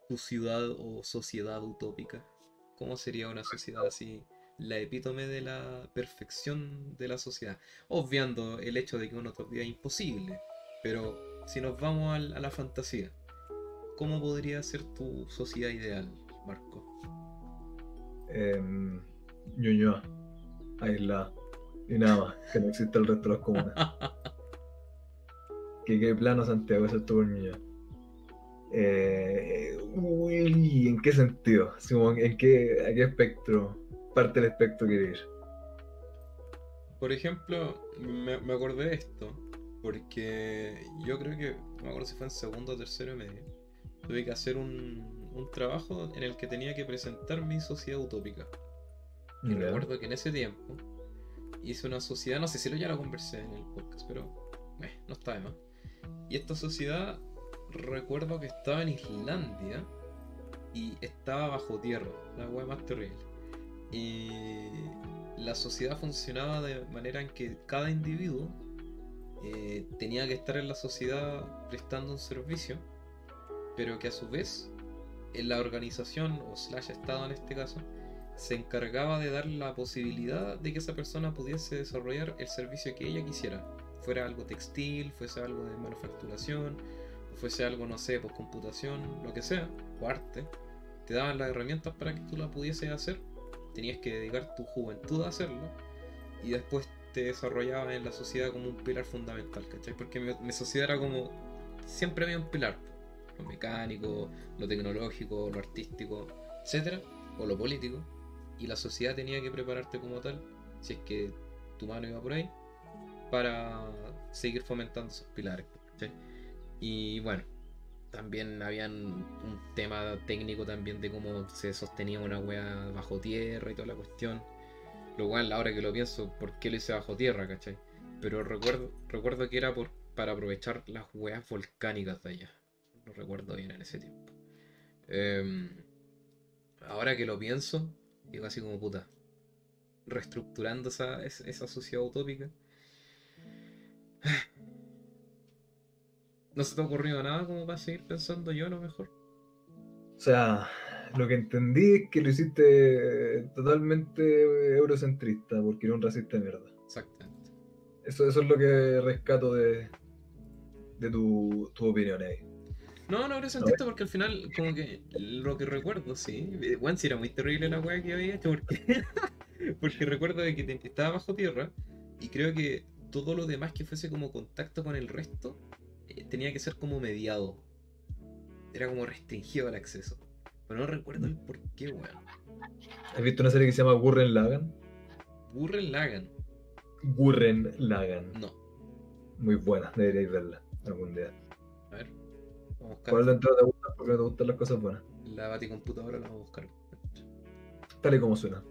Speaker 2: tu ciudad o sociedad utópica? ¿Cómo sería una sociedad así? La epítome de la perfección de la sociedad. Obviando el hecho de que una utopía es imposible. Pero si nos vamos a, la fantasía, ¿cómo podría ser tu sociedad ideal, Marco?
Speaker 1: em, Ñuñoa, aislada. Y nada más, que no existe el resto de las comunas. que qué plano Santiago, eso es todo por Ñuñoa. Eh, uy, ¿en qué sentido? ¿En qué, a qué espectro? Parte del espectro quiere ir.
Speaker 2: Por ejemplo, me, me acordé de esto, porque yo creo que, no me acuerdo si fue en segundo o tercero medio, tuve que hacer un, un trabajo en el que tenía que presentar mi sociedad utópica. Y
Speaker 1: Ya.
Speaker 2: recuerdo que en ese tiempo hice una sociedad, no sé si lo ya lo conversé en el podcast, pero eh, no está de más. Y esta sociedad recuerdo que estaba en Islandia y estaba bajo tierra, la wea más terrible. Y la sociedad funcionaba de manera en que cada individuo eh, tenía que estar en la sociedad prestando un servicio, pero que a su vez en la organización o slash estado en este caso se encargaba de dar la posibilidad de que esa persona pudiese desarrollar el servicio que ella quisiera, fuera algo textil, fuese algo de manufacturación, fuese algo, no sé, pues computación, lo que sea, o arte, te daban las herramientas para que tú la pudieses hacer, tenías que dedicar tu juventud a hacerlo, y después te desarrollabas en la sociedad como un pilar fundamental, ¿cachai? Porque mi, sociedad era como, siempre había un pilar, lo mecánico, lo tecnológico, lo artístico, etcétera, o lo político, y la sociedad tenía que prepararte como tal, si es que tu mano iba por ahí, para seguir fomentando esos pilares. Y bueno, también habían un tema técnico también de cómo se sostenía una wea bajo tierra y toda la cuestión. Lo cual, ahora que lo pienso, ¿por qué lo hice bajo tierra, cachai? Pero recuerdo, recuerdo que era por, para aprovechar las weas volcánicas de allá. No recuerdo bien en ese tiempo. Em, ahora que lo pienso, digo así como puta. Reestructurando esa, esa sociedad utópica ¿No se te ha ocurrido nada como para seguir pensando yo a lo mejor?
Speaker 1: O sea, lo que entendí es que lo hiciste totalmente eurocentrista, porque era un racista de mierda.
Speaker 2: Exactamente.
Speaker 1: Eso, eso es lo que rescato de, de tu, tu opinión ahí.
Speaker 2: No, no eurocentrista porque al final, como que lo que recuerdo, sí. Bueno, sí era muy terrible la weá que había hecho porque, porque recuerdo de que estaba bajo tierra y creo que todo lo demás que fuese como contacto con el resto eh, tenía que ser como mediado. Era como restringido el acceso. Pero no recuerdo el por qué, weón.
Speaker 1: ¿Has visto una serie que se llama Gurren Lagan?
Speaker 2: Gurren Lagan.
Speaker 1: Gurren Lagan.
Speaker 2: No.
Speaker 1: Muy buena, deberíais verla algún día.
Speaker 2: Vamos a buscar.
Speaker 1: ¿Cuál dentro te gusta? Porque te gustan las cosas buenas.
Speaker 2: La baticomputadora la vamos a buscar.
Speaker 1: Tal y como suena.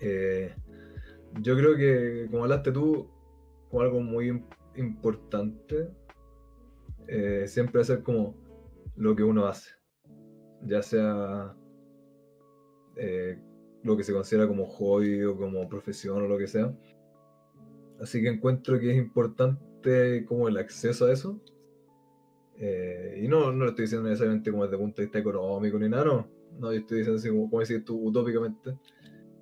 Speaker 1: Eh, yo creo que, como hablaste tú, como algo muy importante, eh, siempre hacer como lo que uno hace, ya sea eh, lo que se considera como hobby o como profesión o lo que sea. Así que encuentro que es importante como el acceso a eso. Eh, y no, no lo estoy diciendo necesariamente como desde el punto de vista económico ni nada, no. No, yo estoy diciendo así como, como decís tú utópicamente.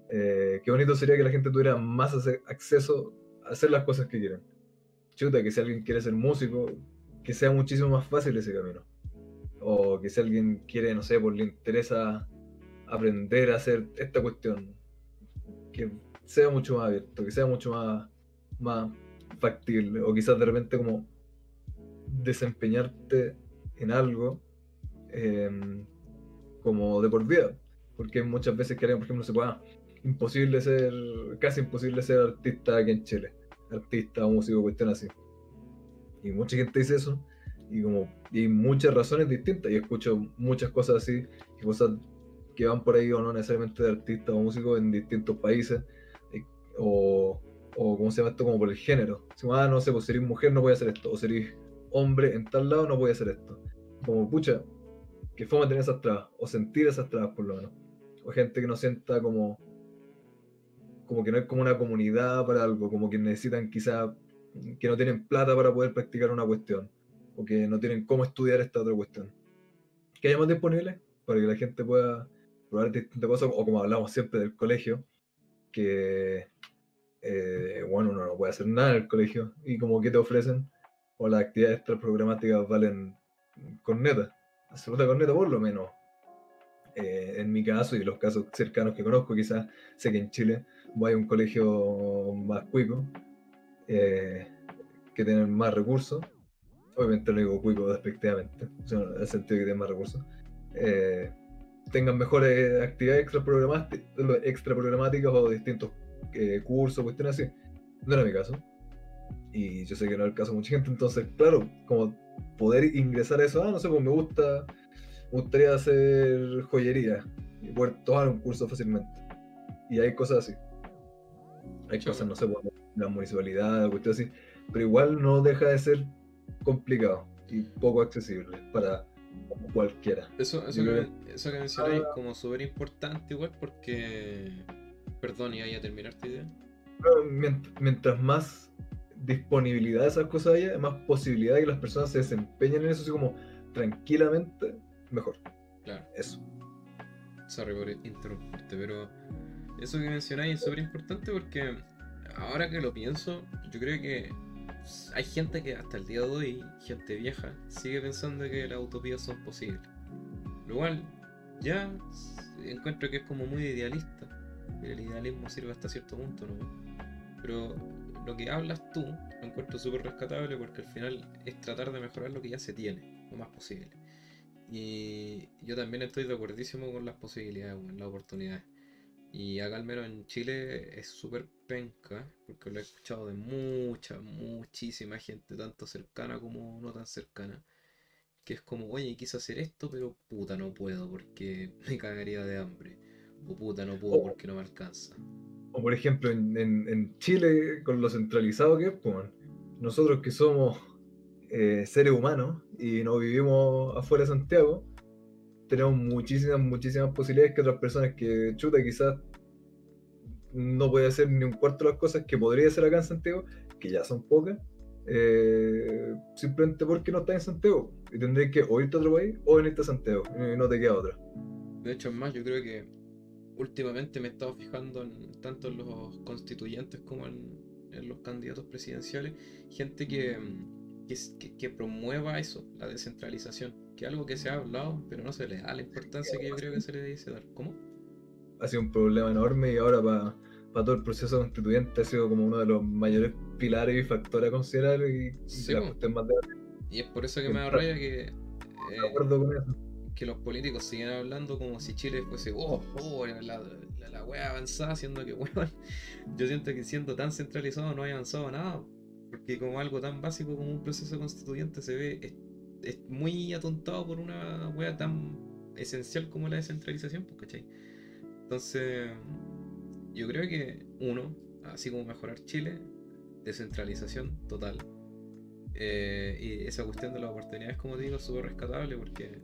Speaker 1: qué bonito sería que la gente tuviera más acceso a hacer las cosas que quieren. Chuta, que si alguien quiere ser músico, que sea muchísimo más fácil ese camino. O que si alguien quiere, no sé, pues le interesa aprender a hacer esta cuestión, que sea mucho más abierto, que sea mucho más, más factible. O quizás de repente como desempeñarte en algo em, como de por vida. Porque muchas veces que por ejemplo, se pueda imposible ser, casi imposible ser artista aquí en Chile. Artista músico, cuestión así. Y mucha gente dice eso. Y como hay muchas razones distintas. Y escucho muchas cosas así. Y cosas que van por ahí o no necesariamente de artistas o músicos en distintos países. o, o ¿cómo se llama esto? Como por el género. Si, ah, no sé, pues si eres mujer no voy a hacer esto. O si eres hombre en tal lado no a hacer esto. Como, pucha, que fue tener esas trabas. O sentir esas trabas por lo menos. O gente que no sienta como como que no es como una comunidad para algo, como que necesitan quizá que no tienen plata para poder practicar una cuestión, o que no tienen cómo estudiar esta otra cuestión. Que hayamos disponible para que la gente pueda probar distintas cosas, o como hablamos siempre del colegio, que, eh, bueno, uno no puede hacer nada en el colegio, y como que te ofrecen, o las actividades extra programáticas valen corneta, absoluta corneta por lo menos. Eh, en mi caso y los casos cercanos que conozco, quizás sé que en Chile voy a un colegio más cuico, eh, que tienen más recursos, obviamente lo digo cuico despectivamente, en el sentido que tienen más recursos, eh, tengan mejores actividades extra programáticas, o distintos eh, cursos, cuestiones así. No era mi caso. Y yo sé que no es el caso de mucha gente, entonces, claro, como poder ingresar a eso, ah, no sé, pues me gusta, me gustaría hacer joyería y poder tomar un curso fácilmente. Y hay cosas así. Hay cosas, no sé, pues, la municipalidad, cuestiones así, pero igual no deja de ser complicado y poco accesible para cualquiera.
Speaker 2: Eso, eso, que, eso que mencionáis ah. como súper importante igual porque Perdón, y ahí a terminar tu idea.
Speaker 1: Mientras más disponibilidad de esas cosas haya, más posibilidad de que las personas se desempeñen en eso así como tranquilamente, mejor.
Speaker 2: Claro.
Speaker 1: Eso.
Speaker 2: Sorry por interrumpirte, pero eso que mencionáis es súper importante porque ahora que lo pienso, yo creo que hay gente que hasta el día de hoy, gente vieja, sigue pensando que las utopías son posibles. Lo cual ya encuentro que es como muy idealista. El idealismo sirve hasta cierto punto, ¿no? Pero lo que hablas tú lo encuentro súper rescatable porque al final es tratar de mejorar lo que ya se tiene, lo más posible. Y yo también estoy de acuerdísimo con las posibilidades, con las oportunidades. Y acá al menos en Chile es súper penca, porque lo he escuchado de mucha, muchísima gente, tanto cercana como no tan cercana, que es como, oye, quise hacer esto, pero puta, no puedo porque me cagaría de hambre. O puta, no puedo porque no me alcanza.
Speaker 1: O por ejemplo, en, Chile, con lo centralizado que es, pues, nosotros que somos eh, seres humanos y no vivimos afuera de Santiago, tenemos muchísimas, muchísimas posibilidades que otras personas que chuta quizás no puede hacer ni un cuarto de las cosas que podría hacer acá en Santiago, que ya son pocas, eh, simplemente porque no está en Santiago. Y tendréis que o irte a otro país o venirte a Santiago, y no te queda otra.
Speaker 2: De hecho, es más, yo creo que últimamente me he estado fijando en, tanto en los constituyentes como en, los candidatos presidenciales, gente que, que, que promueva eso, la descentralización que algo que se ha hablado, pero no se le da la importancia que yo creo que se le dice dar. ¿Cómo?
Speaker 1: Ha sido un problema enorme y ahora para todo el proceso constituyente ha sido como uno de los mayores pilares y factores a considerar y,
Speaker 2: más Y es por eso que me da raya que, eh, que los políticos siguen hablando como si Chile fuese, oh, oh la, la, la wea avanzada, siendo que, weón, yo siento que siendo tan centralizado no hay avanzado nada. Porque como algo tan básico como un proceso constituyente se ve es muy atontado por una wea tan esencial como la descentralización, pues, ¿cachai? Entonces, yo creo que uno, así como mejorar Chile, descentralización total. Eh, y esa cuestión de las oportunidades, como digo, es súper rescatable porque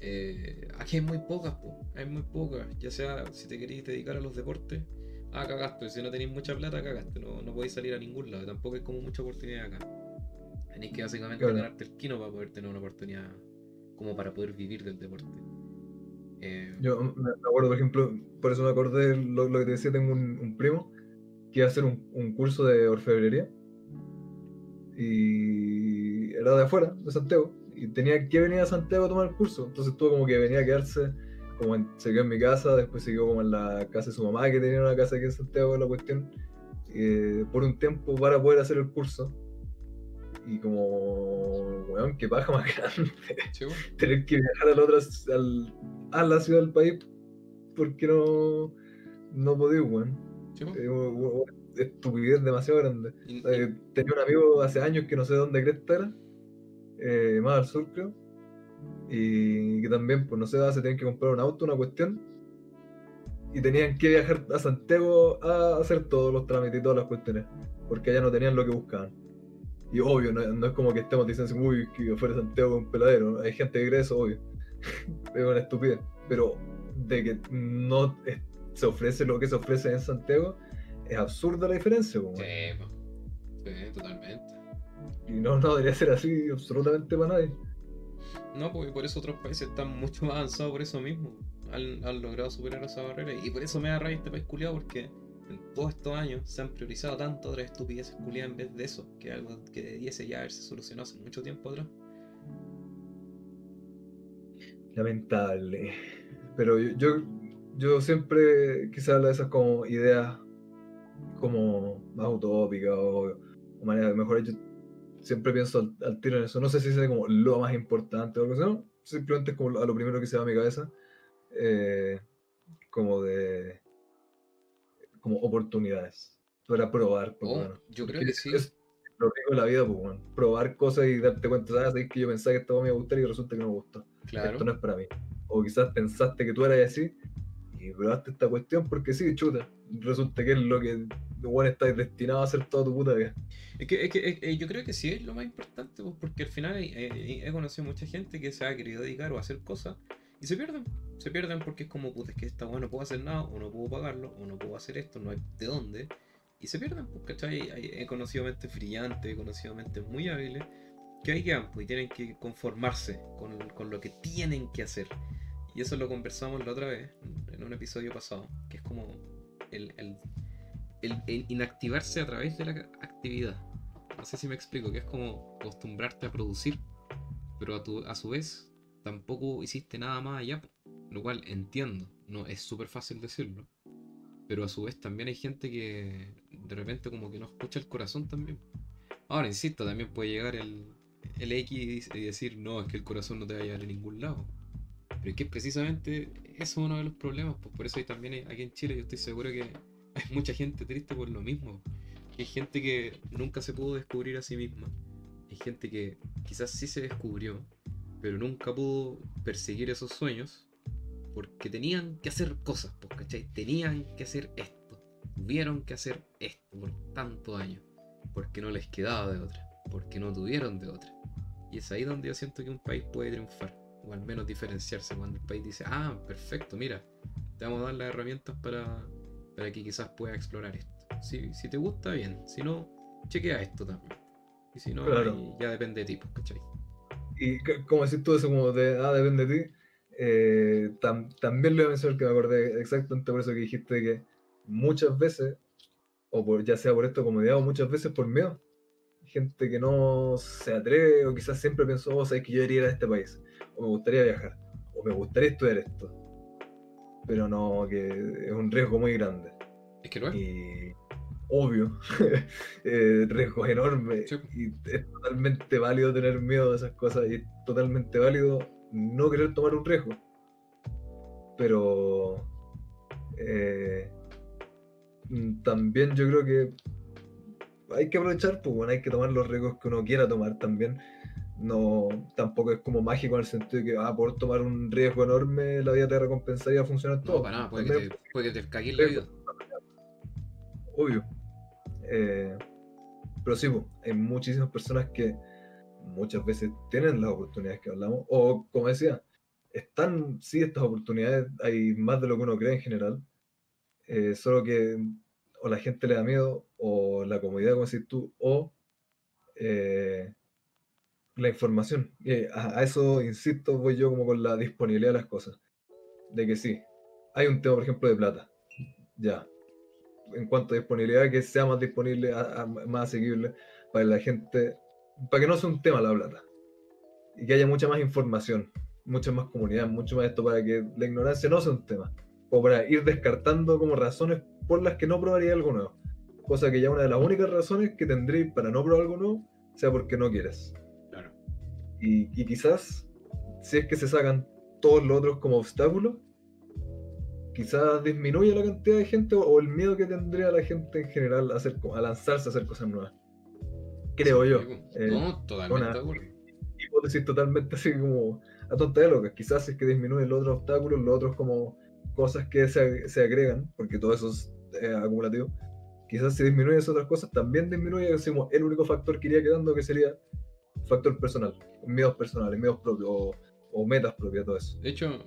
Speaker 2: eh, aquí hay muy pocas, hay muy pocas. Ya sea si te queréis dedicar a los deportes, ah, cagaste. Si no tenéis mucha plata, cagaste. No, no podéis salir a ningún lado. Tampoco hay como mucha oportunidad acá. Tenéis que básicamente ganarte el kino para poder tener una oportunidad como para poder vivir del deporte.
Speaker 1: Eh, Yo me acuerdo, por ejemplo, por eso me acordé lo, lo que te decía, tengo un, primo que iba a hacer un, curso de orfebrería y era de afuera, de Santiago, y tenía que venir a Santiago a tomar el curso, entonces tuvo como que venía a quedarse, como se quedó en mi casa, después se quedó como en la casa de su mamá que tenía una casa aquí en Santiago, la cuestión, eh, por un tiempo para poder hacer el curso y como, weón, qué paja más grande. Tener que viajar al otro, al, a la ciudad del país porque no, no podía, weón. estupidez demasiado grande. Eh, tenía un amigo hace años que no sé dónde crees que era, eh, más al sur creo, y que también, pues no sé, se tenían que comprar un auto, una cuestión, y tenían que viajar a Santiago a hacer todos los trámites y todas las cuestiones, porque allá no tenían lo que buscaban. Y obvio, no, es como que estemos diciendo, uy, que fuera Santiago un peladero. Hay gente que cree eso, obvio. es una estupidez. Pero de que no se ofrece lo que se ofrece en Santiago, es absurda la diferencia.
Speaker 2: Sí, totalmente.
Speaker 1: Y no, no debería ser así absolutamente para nadie.
Speaker 2: No, porque por eso otros países están mucho más avanzados por eso mismo. Han, han logrado superar esa barrera. Y por eso me da rabia este país culiado, porque en todos estos años se han priorizado tanto otras estupideces culiadas en vez de eso, que algo que debiese ya haberse solucionado hace mucho tiempo atrás.
Speaker 1: Lamentable. Pero yo, yo, siempre quise hablar de esas como ideas como más utópicas o, manera de mejorar. Yo siempre pienso al, tiro en eso. No sé si es como lo más importante o algo así, no. Simplemente es como a lo primero que se va a mi cabeza. Eh, como de como oportunidades para probar.
Speaker 2: Oh, yo creo que sí.
Speaker 1: Es lo rico de la vida, pues, probar cosas y darte cuenta, ¿sabes? que yo pensaba que esto me iba a gustar y resulta que no me gustó. Claro. Esto no es para mí. O quizás pensaste que tú eras así y probaste esta cuestión porque sí, chuta. Resulta que es lo que bueno, estás destinado a hacer toda tu puta vida.
Speaker 2: Es que, es que eh, yo creo que sí es lo más importante, pues, porque al final he, he, conocido mucha gente que se ha querido dedicar o hacer cosas Y se pierden. Se pierden porque es como, puta, es que esta weá no puedo hacer nada, o no puedo pagarlo, o no puedo hacer esto, no hay de dónde. Y se pierden, pues, ¿cachai? He conocido mentes brillantes, he conocido mentes muy hábiles, que hay que pues, y tienen que conformarse con, con lo que tienen que hacer. Y eso lo conversamos la otra vez, en un episodio pasado, que es como el, el, el, inactivarse a través de la actividad. No sé si me explico, que es como acostumbrarte a producir, pero a, tu, a su vez tampoco hiciste nada más allá, lo cual entiendo, no es súper fácil decirlo, pero a su vez también hay gente que de repente como que no escucha el corazón también. Ahora, insisto, también puede llegar el, el X y decir, no, es que el corazón no te va a llevar a ningún lado. Pero es que precisamente eso es uno de los problemas, pues por eso hay también aquí en Chile yo estoy seguro que hay mucha gente triste por lo mismo. Hay gente que nunca se pudo descubrir a sí misma. Hay gente que quizás sí se descubrió, pero nunca pudo perseguir esos sueños porque tenían que hacer cosas, pues, ¿cachai? Tenían que hacer esto. Tuvieron que hacer esto por tantos años. Porque no les quedaba de otra. Porque no tuvieron de otra. Y es ahí donde yo siento que un país puede triunfar. O al menos diferenciarse cuando el país dice, ah, perfecto, mira, te vamos a dar las herramientas para, para que quizás puedas explorar esto. Si, si te gusta, bien. Si no, chequea esto también. Y si no, ya depende de ti, pues, ¿cachai?
Speaker 1: Y como decís tú eso como de, ah, depende de ti, eh, también le voy a mencionar que me acordé exactamente por eso que dijiste que muchas veces, o por, ya sea por esto comodidad o muchas veces por miedo, gente que no se atreve o quizás siempre pensó, oh, sabes que yo debería ir a este país, o me gustaría viajar, o me gustaría estudiar esto, pero no, que es un riesgo muy grande.
Speaker 2: Es que no es.
Speaker 1: Y obvio, eh, riesgo enorme. Y es totalmente válido tener miedo de esas cosas y es totalmente válido no querer tomar un riesgo. Pero eh, también yo creo que hay que aprovechar, pues bueno, hay que tomar los riesgos que uno quiera tomar también. No, tampoco es como mágico en el sentido de que ah, por tomar un riesgo enorme la vida te recompensaría a funcionar todo.
Speaker 2: No, para nada, puede, que te, puede que te la vida.
Speaker 1: Obvio. Eh, pero sí, hay muchísimas personas que muchas veces tienen las oportunidades que hablamos, o como decía, están, sí, estas oportunidades, hay más de lo que uno cree en general, eh, solo que o la gente le da miedo, o la comodidad, como decís tú, o eh, la información. a, eso, insisto, voy yo como con la disponibilidad de las cosas. De que sí, hay un tema, por ejemplo, de plata. Ya. En cuanto a disponibilidad, que sea más disponible, más asequible para la gente, para que no sea un tema la plata. Y que haya mucha más información, mucha más comunidad, mucho más esto para que la ignorancia no sea un tema. O para ir descartando como razones por las que no probaría algo nuevo. Cosa que ya una de las únicas razones que tendréis para no probar algo nuevo sea porque no quieres.
Speaker 2: Claro.
Speaker 1: Y, quizás, si es que se sacan todos los otros como obstáculos, quizás disminuye la cantidad de gente o, el miedo que tendría la gente en general a, hacer, a lanzarse a hacer cosas nuevas. Creo yo.
Speaker 2: Eh, no, totalmente una
Speaker 1: hipótesis totalmente así como a tonta de locas. Quizás si es que disminuye los otros obstáculos, los otros como cosas que se, se agregan, porque todo eso es acumulativo, quizás si disminuye esas otras cosas, también disminuye decimos, el único factor que iría quedando, que sería factor personal, miedos personales, miedos propios o, metas propias, todo eso.
Speaker 2: De hecho,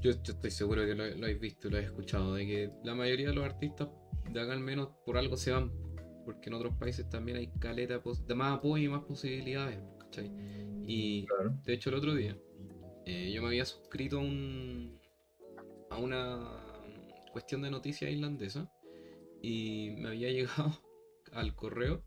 Speaker 2: yo, estoy seguro que lo, lo habéis visto, lo habéis escuchado, de que la mayoría de los artistas de acá al menos por algo se van, porque en otros países también hay caleta de más apoyo y más posibilidades, ¿cachai? Y de hecho el otro día eh, yo me había suscrito a un a una cuestión de noticias irlandesa y me había llegado al correo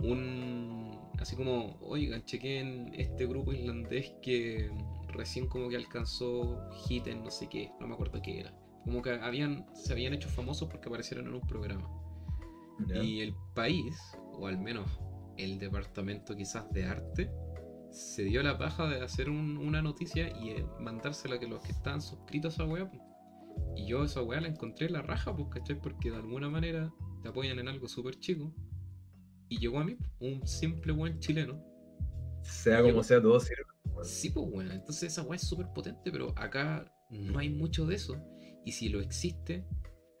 Speaker 2: un así como, oigan, chequen este grupo irlandés que recién como que alcanzó hit en no sé qué, no me acuerdo qué era. Como que habían, se habían hecho famosos porque aparecieron en un programa. Y el país, o al menos el departamento quizás de arte, se dio la paja de hacer una noticia y eh, mandársela a que los que estaban suscritos a esa web y yo esa weá la encontré en la raja, pues, ¿cachai? Porque de alguna manera te apoyan en algo súper chico. Y llegó a mí un simple buen chileno.
Speaker 1: Sea como sea, todo sirve.
Speaker 2: Sí, pues, weón. Entonces esa weá es súper potente, pero acá no hay mucho de eso. Y si lo existe,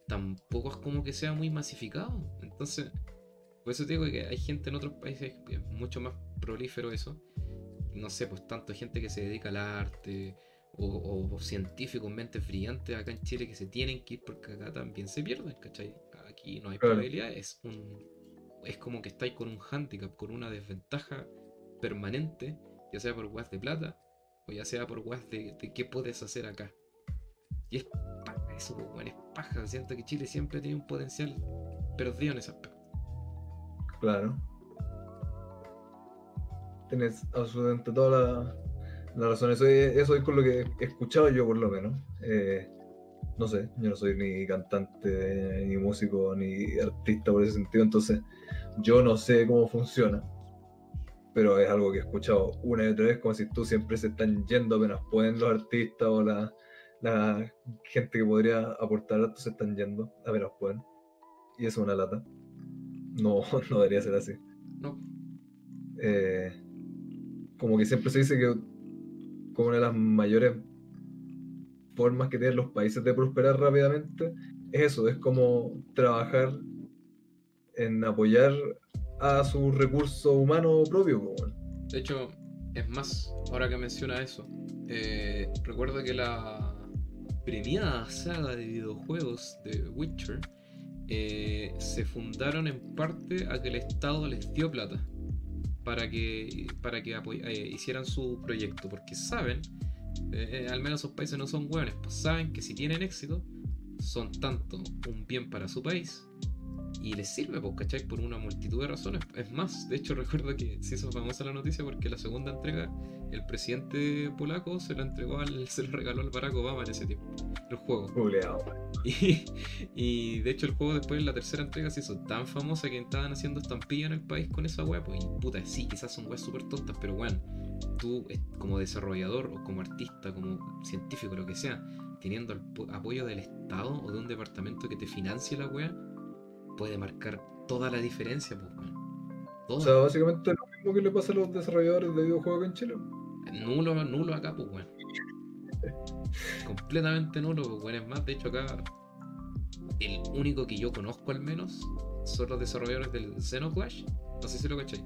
Speaker 2: tampoco es como que sea muy masificado. Entonces, por eso te digo que hay gente en otros países que es mucho más prolífero eso. No sé, pues tanto gente que se dedica al arte o, o científicos, mentes brillantes acá en Chile que se tienen que ir porque acá también se pierden, ¿cachai? Aquí no hay
Speaker 1: Claro.
Speaker 2: probabilidad, es un es como que estáis con un handicap, con una desventaja permanente, ya sea por weas de plata o ya sea por weas de, qué puedes hacer acá. Y es paja eso, pues, weón, es paja. Siento que Chile siempre tiene un potencial perdido en ese aspecto.
Speaker 1: Claro. Tienes absolutamente toda la, la razón. Eso es, eso es con lo que he escuchado yo, por lo menos. Eh, no sé, yo no soy ni cantante, ni músico, ni artista por ese sentido, entonces yo no sé cómo funciona. Pero es algo que he escuchado una y otra vez, como si tú siempre se están yendo apenas pueden los artistas o la, la gente que podría aportar arte se están yendo apenas pueden. Y eso es una lata. No, no debería ser así.
Speaker 2: No,
Speaker 1: Eh, como que siempre se dice que como una de las mayores formas que tienen los países de prosperar rápidamente es eso, es como trabajar en apoyar a su recurso humano propio.
Speaker 2: De hecho, es más, ahora que menciona eso, eh, recuerdo que la premiada saga de videojuegos de Witcher eh, se fundaron en parte a que el Estado les dio plata para que, para que eh, hicieran su proyecto, porque saben, eh, al menos esos países no son hueones, pues saben que si tienen éxito, son tanto un bien para su país y les sirve, pues, ¿cachai? Por una multitud de razones. Es más, de hecho recuerdo que se hizo famosa la noticia porque la segunda entrega, el presidente polaco se lo entregó al, se lo regaló al Barack Obama en ese tiempo, el juego. Y, y de hecho el juego después en la tercera entrega se hizo tan famosa que estaban haciendo estampilla en el país con esa wea, pues y puta, sí, quizás son weas súper tontas, pero weón, tú eh, como desarrollador o como artista, como científico, lo que sea, teniendo el po- apoyo del Estado o de un departamento que te financie la wea, puede marcar toda la diferencia, pues weón.
Speaker 1: O sea, básicamente es lo mismo que le pasa a los desarrolladores de videojuegos en Chile.
Speaker 2: Nulo, nulo acá, pues, weón. Completamente nulo, pues, weón. Es más, de hecho, acá el único que yo conozco al menos son los desarrolladores del Xenoclash. No sé si lo cachai.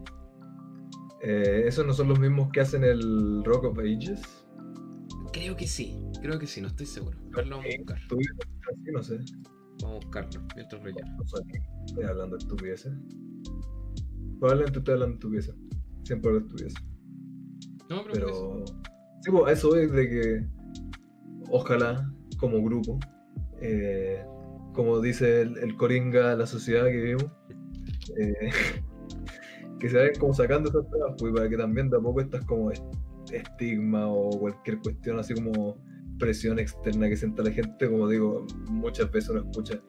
Speaker 1: Eh, ¿Esos no son los mismos que hacen el Rock of Ages?
Speaker 2: Creo que sí, creo que sí, no estoy seguro. A ver, lo vamos a buscar.
Speaker 1: No sé.
Speaker 2: Vamos a buscarlo mientras relleno.
Speaker 1: Estoy hablando de estupideces. Probablemente estoy hablando de estupideces. Siempre hablo de estupideces.
Speaker 2: No, pero,
Speaker 1: Pero. Sí, pues, eso es de que. Ojalá, como grupo, eh, como dice el, el Coringa, la sociedad que vivimos, eh, que se vayan como sacando esas pegas, pues, para que también de a poco estas como est- estigma o cualquier cuestión así como presión externa que sienta la gente, como digo, muchas veces uno escucha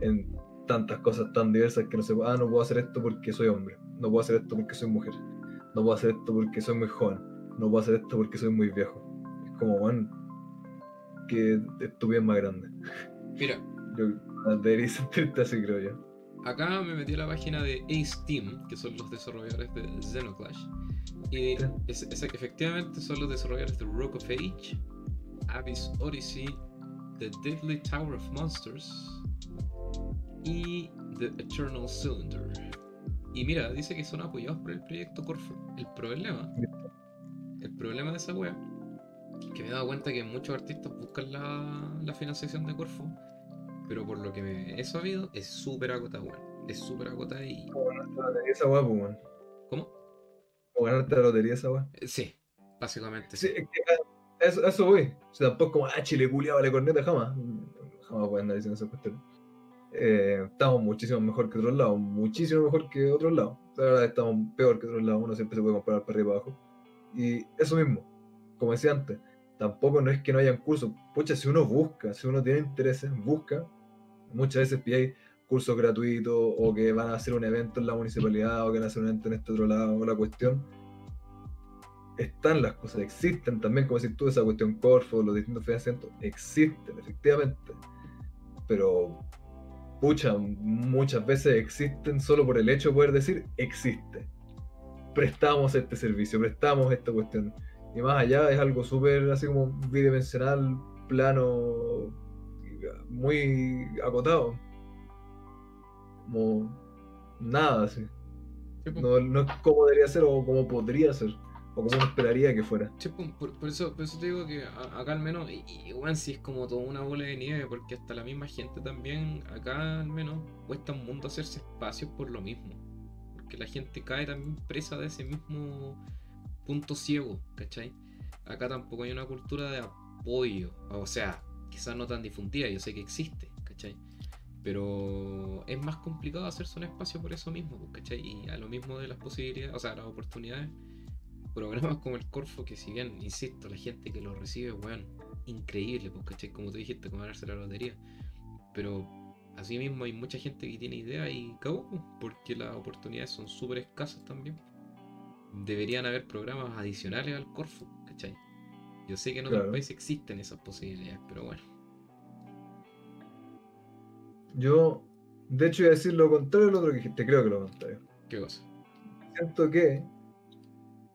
Speaker 1: en tantas cosas tan diversas que no se ah, no puedo hacer esto porque soy hombre, no puedo hacer esto porque soy mujer, no puedo hacer esto porque soy muy joven, no puedo hacer esto porque soy muy viejo. Es como, bueno, que estupidez más grande.
Speaker 2: Mira,
Speaker 1: Yo debería sentirte así, creo yo.
Speaker 2: acá me metí a la página de Ace Team, que son los desarrolladores de Xenoclash. Y es- es- efectivamente son los desarrolladores de Rock of Age, Abyss Odyssey, The Deadly Tower of Monsters y The Eternal Cylinder. Y mira, dice que son apoyados por el proyecto Corfu. El problema, el problema de esa wea, que me he dado cuenta que muchos artistas buscan la, la financiación de Corfu, pero por lo que me he sabido, es súper agotada, weón. Es súper agotada y.
Speaker 1: Como ganarte la lotería esa weá, pues, weón.
Speaker 2: ¿Cómo?
Speaker 1: Como ganarte la lotería esa weá.
Speaker 2: Eh, Sí, básicamente.
Speaker 1: Sí, es que a eso, eso voy. O sea, tampoco como, ah, Chile culiado, vale corneta, jamás. Jamás pueden andar diciendo esas cuestiones. Eh, estamos muchísimo mejor que otros lados, muchísimo mejor que otros lados. La verdad, estamos peor que otros lados, uno siempre se puede comparar para arriba y para abajo. Y eso mismo, como decía antes, tampoco no es que no hayan cursos. Pucha, si uno busca, si uno tiene intereses, busca. Muchas veces pilláis cursos gratuitos o que van a hacer un evento en la municipalidad o que van a hacer un evento en este otro lado o la cuestión están las cosas, existen también, como decís tú, esa cuestión Corfo, los distintos financiamientos, existen, efectivamente. Pero, pucha, muchas veces existen solo por el hecho de poder decir, existe. Prestamos este servicio, prestamos esta cuestión. Y más allá es algo súper así como bidimensional, plano, muy acotado. Como nada así.
Speaker 2: Sí, po.
Speaker 1: No, no es como debería ser o como podría ser, o como uno esperaría que fuera.
Speaker 2: Sí, pues, por, por eso, por eso te digo que acá al menos, y, y bueno, sí es como toda una bola de nieve, porque hasta la misma gente también, acá al menos, cuesta un mundo hacerse espacios por lo mismo. Porque la gente cae también presa de ese mismo punto ciego, ¿cachai? Acá tampoco hay una cultura de apoyo, o sea, quizás no tan difundida, yo sé que existe, ¿cachai? Pero es más complicado hacerse un espacio por eso mismo, ¿cachai? Y a lo mismo de las posibilidades, o sea, las oportunidades programas como el Corfo, que si bien, insisto, la gente que lo recibe, weón, increíble, pues, ¿cachai? Como tú dijiste, como ganarse la lotería. Pero así mismo hay mucha gente que tiene idea y cagó, pues, porque las oportunidades son súper escasas también. Deberían haber programas adicionales al Corfo, ¿cachai? Yo sé que en otros
Speaker 1: Claro.
Speaker 2: países existen esas posibilidades, pero bueno.
Speaker 1: Yo, de hecho, iba a decir lo contrario de lo otro que dijiste, creo que lo contrario.
Speaker 2: ¿Qué cosa?
Speaker 1: Siento que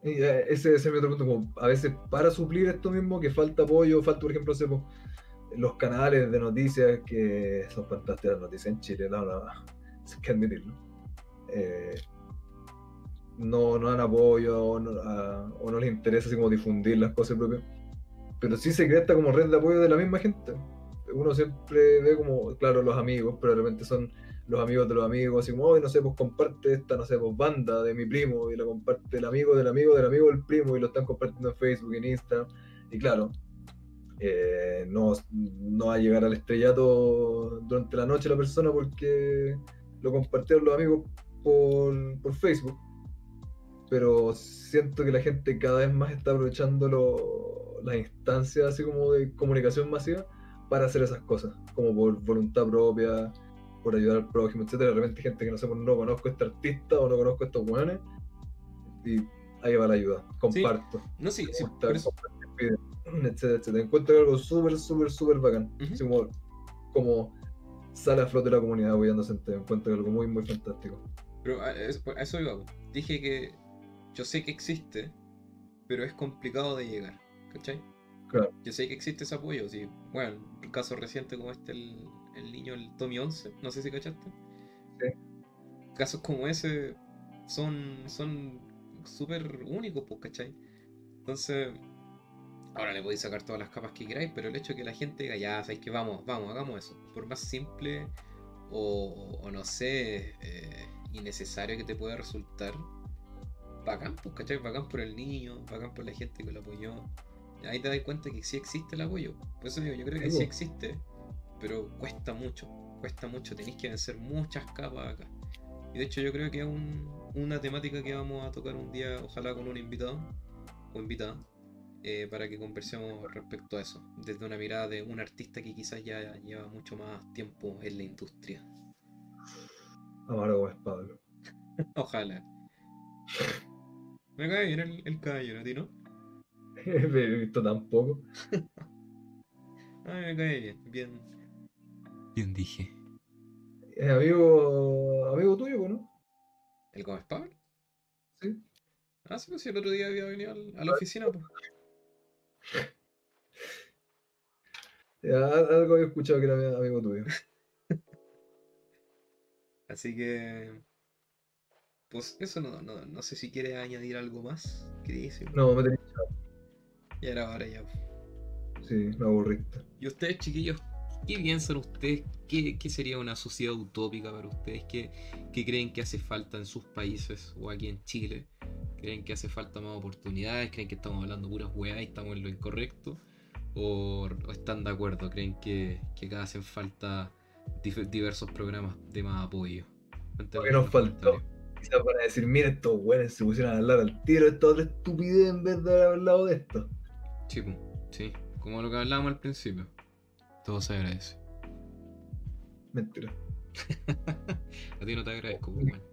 Speaker 1: ese, ese es mi otro punto, como a veces para suplir esto mismo, que falta apoyo, falta, por ejemplo, po, los canales de noticias que son fantásticas las noticias en Chile, no, no, hay que admitirlo. Eh, no, no dan apoyo o no, les interesa así como difundir las cosas propias. Pero sí se crea esta como red de apoyo de la misma gente. Uno siempre ve como, claro, los amigos, repente son los amigos de los amigos, así como, hoy no sé, pues comparte esta, no sé, pues banda de mi primo, y la comparte el amigo del amigo del amigo del primo, y lo están compartiendo en Facebook, en Instagram, y claro, eh, no, no va a llegar al estrellato durante la noche la persona porque lo compartieron los amigos por, por Facebook, pero siento que la gente cada vez más está aprovechando lo- las instancias así como de comunicación masiva para hacer esas cosas, como por voluntad propia, por ayudar al prójimo, etcétera. De repente gente que no sé, pues, no conozco a este artista o no conozco a estos weones, y ahí va la ayuda, comparto.
Speaker 2: No, sí, sí, por eso.
Speaker 1: etcétera, etcétera. Encuentro algo súper, súper, súper bacán.
Speaker 2: Ujú.
Speaker 1: Así como, como sale a flote la comunidad apoyándose entre encuentro algo muy, muy fantástico.
Speaker 2: Pero a eso, iba. Dije que yo sé que existe, pero es complicado de llegar. ¿Cachai?
Speaker 1: Claro.
Speaker 2: Yo sé que existe ese apoyo. Sí. Bueno, un caso reciente como este, el, el niño, el Tommy 11, no sé si cachaste.
Speaker 1: Sí.
Speaker 2: Casos como ese son son súper únicos, pues, ¿cachai? Entonces, ahora le podéis sacar todas las capas que queráis, pero el hecho de que la gente diga, ya, sabéis que vamos, vamos, hagamos eso. Por más simple o, o no sé, eh, innecesario que te pueda resultar, bacán, pues, ¿cachai? Bacán por el niño, bacán por la gente que lo apoyó. Ahí te das cuenta que sí existe el apoyo. Por eso digo, yo creo que
Speaker 1: Sí, po.
Speaker 2: existe, pero cuesta mucho, cuesta mucho, tenéis que vencer muchas capas acá. Y de hecho yo creo que es un- una temática que vamos a tocar un día, ojalá con un invitado o invitada, eh, para que conversemos respecto a eso, desde una mirada de un artista que quizás ya lleva mucho más tiempo en la industria.
Speaker 1: Amargo es Pablo.
Speaker 2: Ojalá. Me cae bien el, el caballero, ¿a ti no?
Speaker 1: He visto tampoco.
Speaker 2: A mí me cae bien, bien. Bien dije.
Speaker 1: Es amigo, amigo tuyo, pues, ¿no?
Speaker 2: ¿El Gómez Pablo?
Speaker 1: Sí.
Speaker 2: Ah, sí, pues sí, el otro día había venido al- a la oficina, pues.
Speaker 1: Ya, algo había escuchado que era amigo tuyo.
Speaker 2: Así que. Pues eso no, no, no sé si quieres añadir algo más. Queridísimo.
Speaker 1: No, me tenés
Speaker 2: Ya era hora ya.
Speaker 1: Sí, me aburriste.
Speaker 2: ¿Y ustedes, chiquillos, qué piensan ustedes? ¿Qué, qué sería una sociedad utópica para ustedes? ¿Qué, ¿Qué creen que hace falta en sus países o aquí en Chile? ¿Creen que hace falta más oportunidades? ¿Creen que estamos hablando puras weá y estamos en lo incorrecto? ¿O, o están de acuerdo? ¿Creen que, que acá hacen falta diversos programas de más apoyo? Cuéntenme
Speaker 1: ¿Qué
Speaker 2: en
Speaker 1: nos faltó? Quizás para decir, mira, estos güeyes se pusieron a hablar al tiro de esta otra estupidez en vez de haber hablado de esto.
Speaker 2: Sí, sí, como lo que hablábamos al principio. Todo se agradece.
Speaker 1: Mentira.
Speaker 2: A ti no te agradezco, pues, bueno.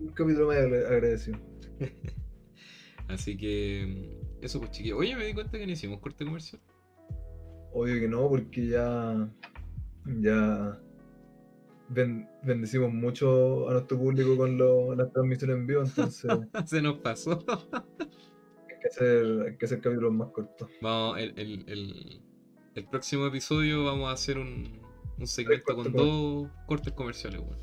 Speaker 1: Un capítulo más agra- agradecido.
Speaker 2: Así que. mm, Eso pues chiquillos. Oye, me di cuenta que no hicimos corte comercial.
Speaker 1: Obvio que no, porque ya. Ya. ben- bendecimos mucho a nuestro público con lo- las transmisiones en vivo, entonces
Speaker 2: Se nos pasó.
Speaker 1: hay que hacer, hay que hacer capítulos más cortos.
Speaker 2: Vamos, el, el, el, el próximo episodio vamos a hacer un, un segmento con dos cortes comerciales, weón.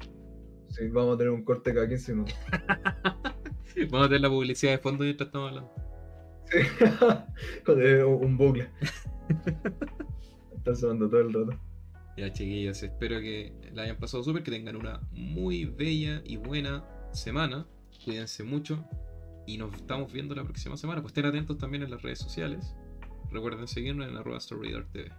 Speaker 1: Sí, vamos a tener un corte cada 15 minutos.
Speaker 2: Vamos a tener la publicidad de fondo mientras estamos hablando.
Speaker 1: Sí. Con eh, un bucle. Están sonando todo el rato.
Speaker 2: Ya, chiquillos, espero que la hayan pasado súper, que tengan una muy bella y buena semana. Cuídense mucho y nos estamos viendo la próxima semana. Pues estén atentos también en las redes sociales. Recuerden seguirnos en arroba StoryDarkTV.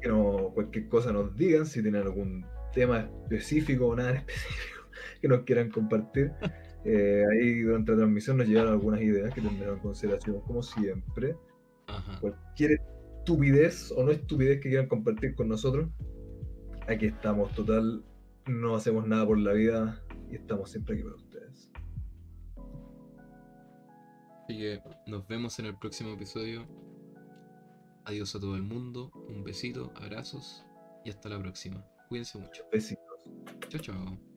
Speaker 1: Que no, cualquier cosa nos digan, si tienen algún tema específico o nada en específico que nos quieran compartir. Eh, ahí durante la transmisión nos llegaron algunas ideas que tendrán en consideración, como siempre.
Speaker 2: Ajá.
Speaker 1: Cualquier estupidez o no estupidez que quieran compartir con nosotros, aquí estamos. Total, no hacemos nada por la vida y estamos siempre aquí para ustedes.
Speaker 2: Así que nos vemos en el próximo episodio. Adiós a todo el mundo, un besito, abrazos y hasta la próxima. Cuídense mucho.
Speaker 1: Besitos.
Speaker 2: Chao, chao.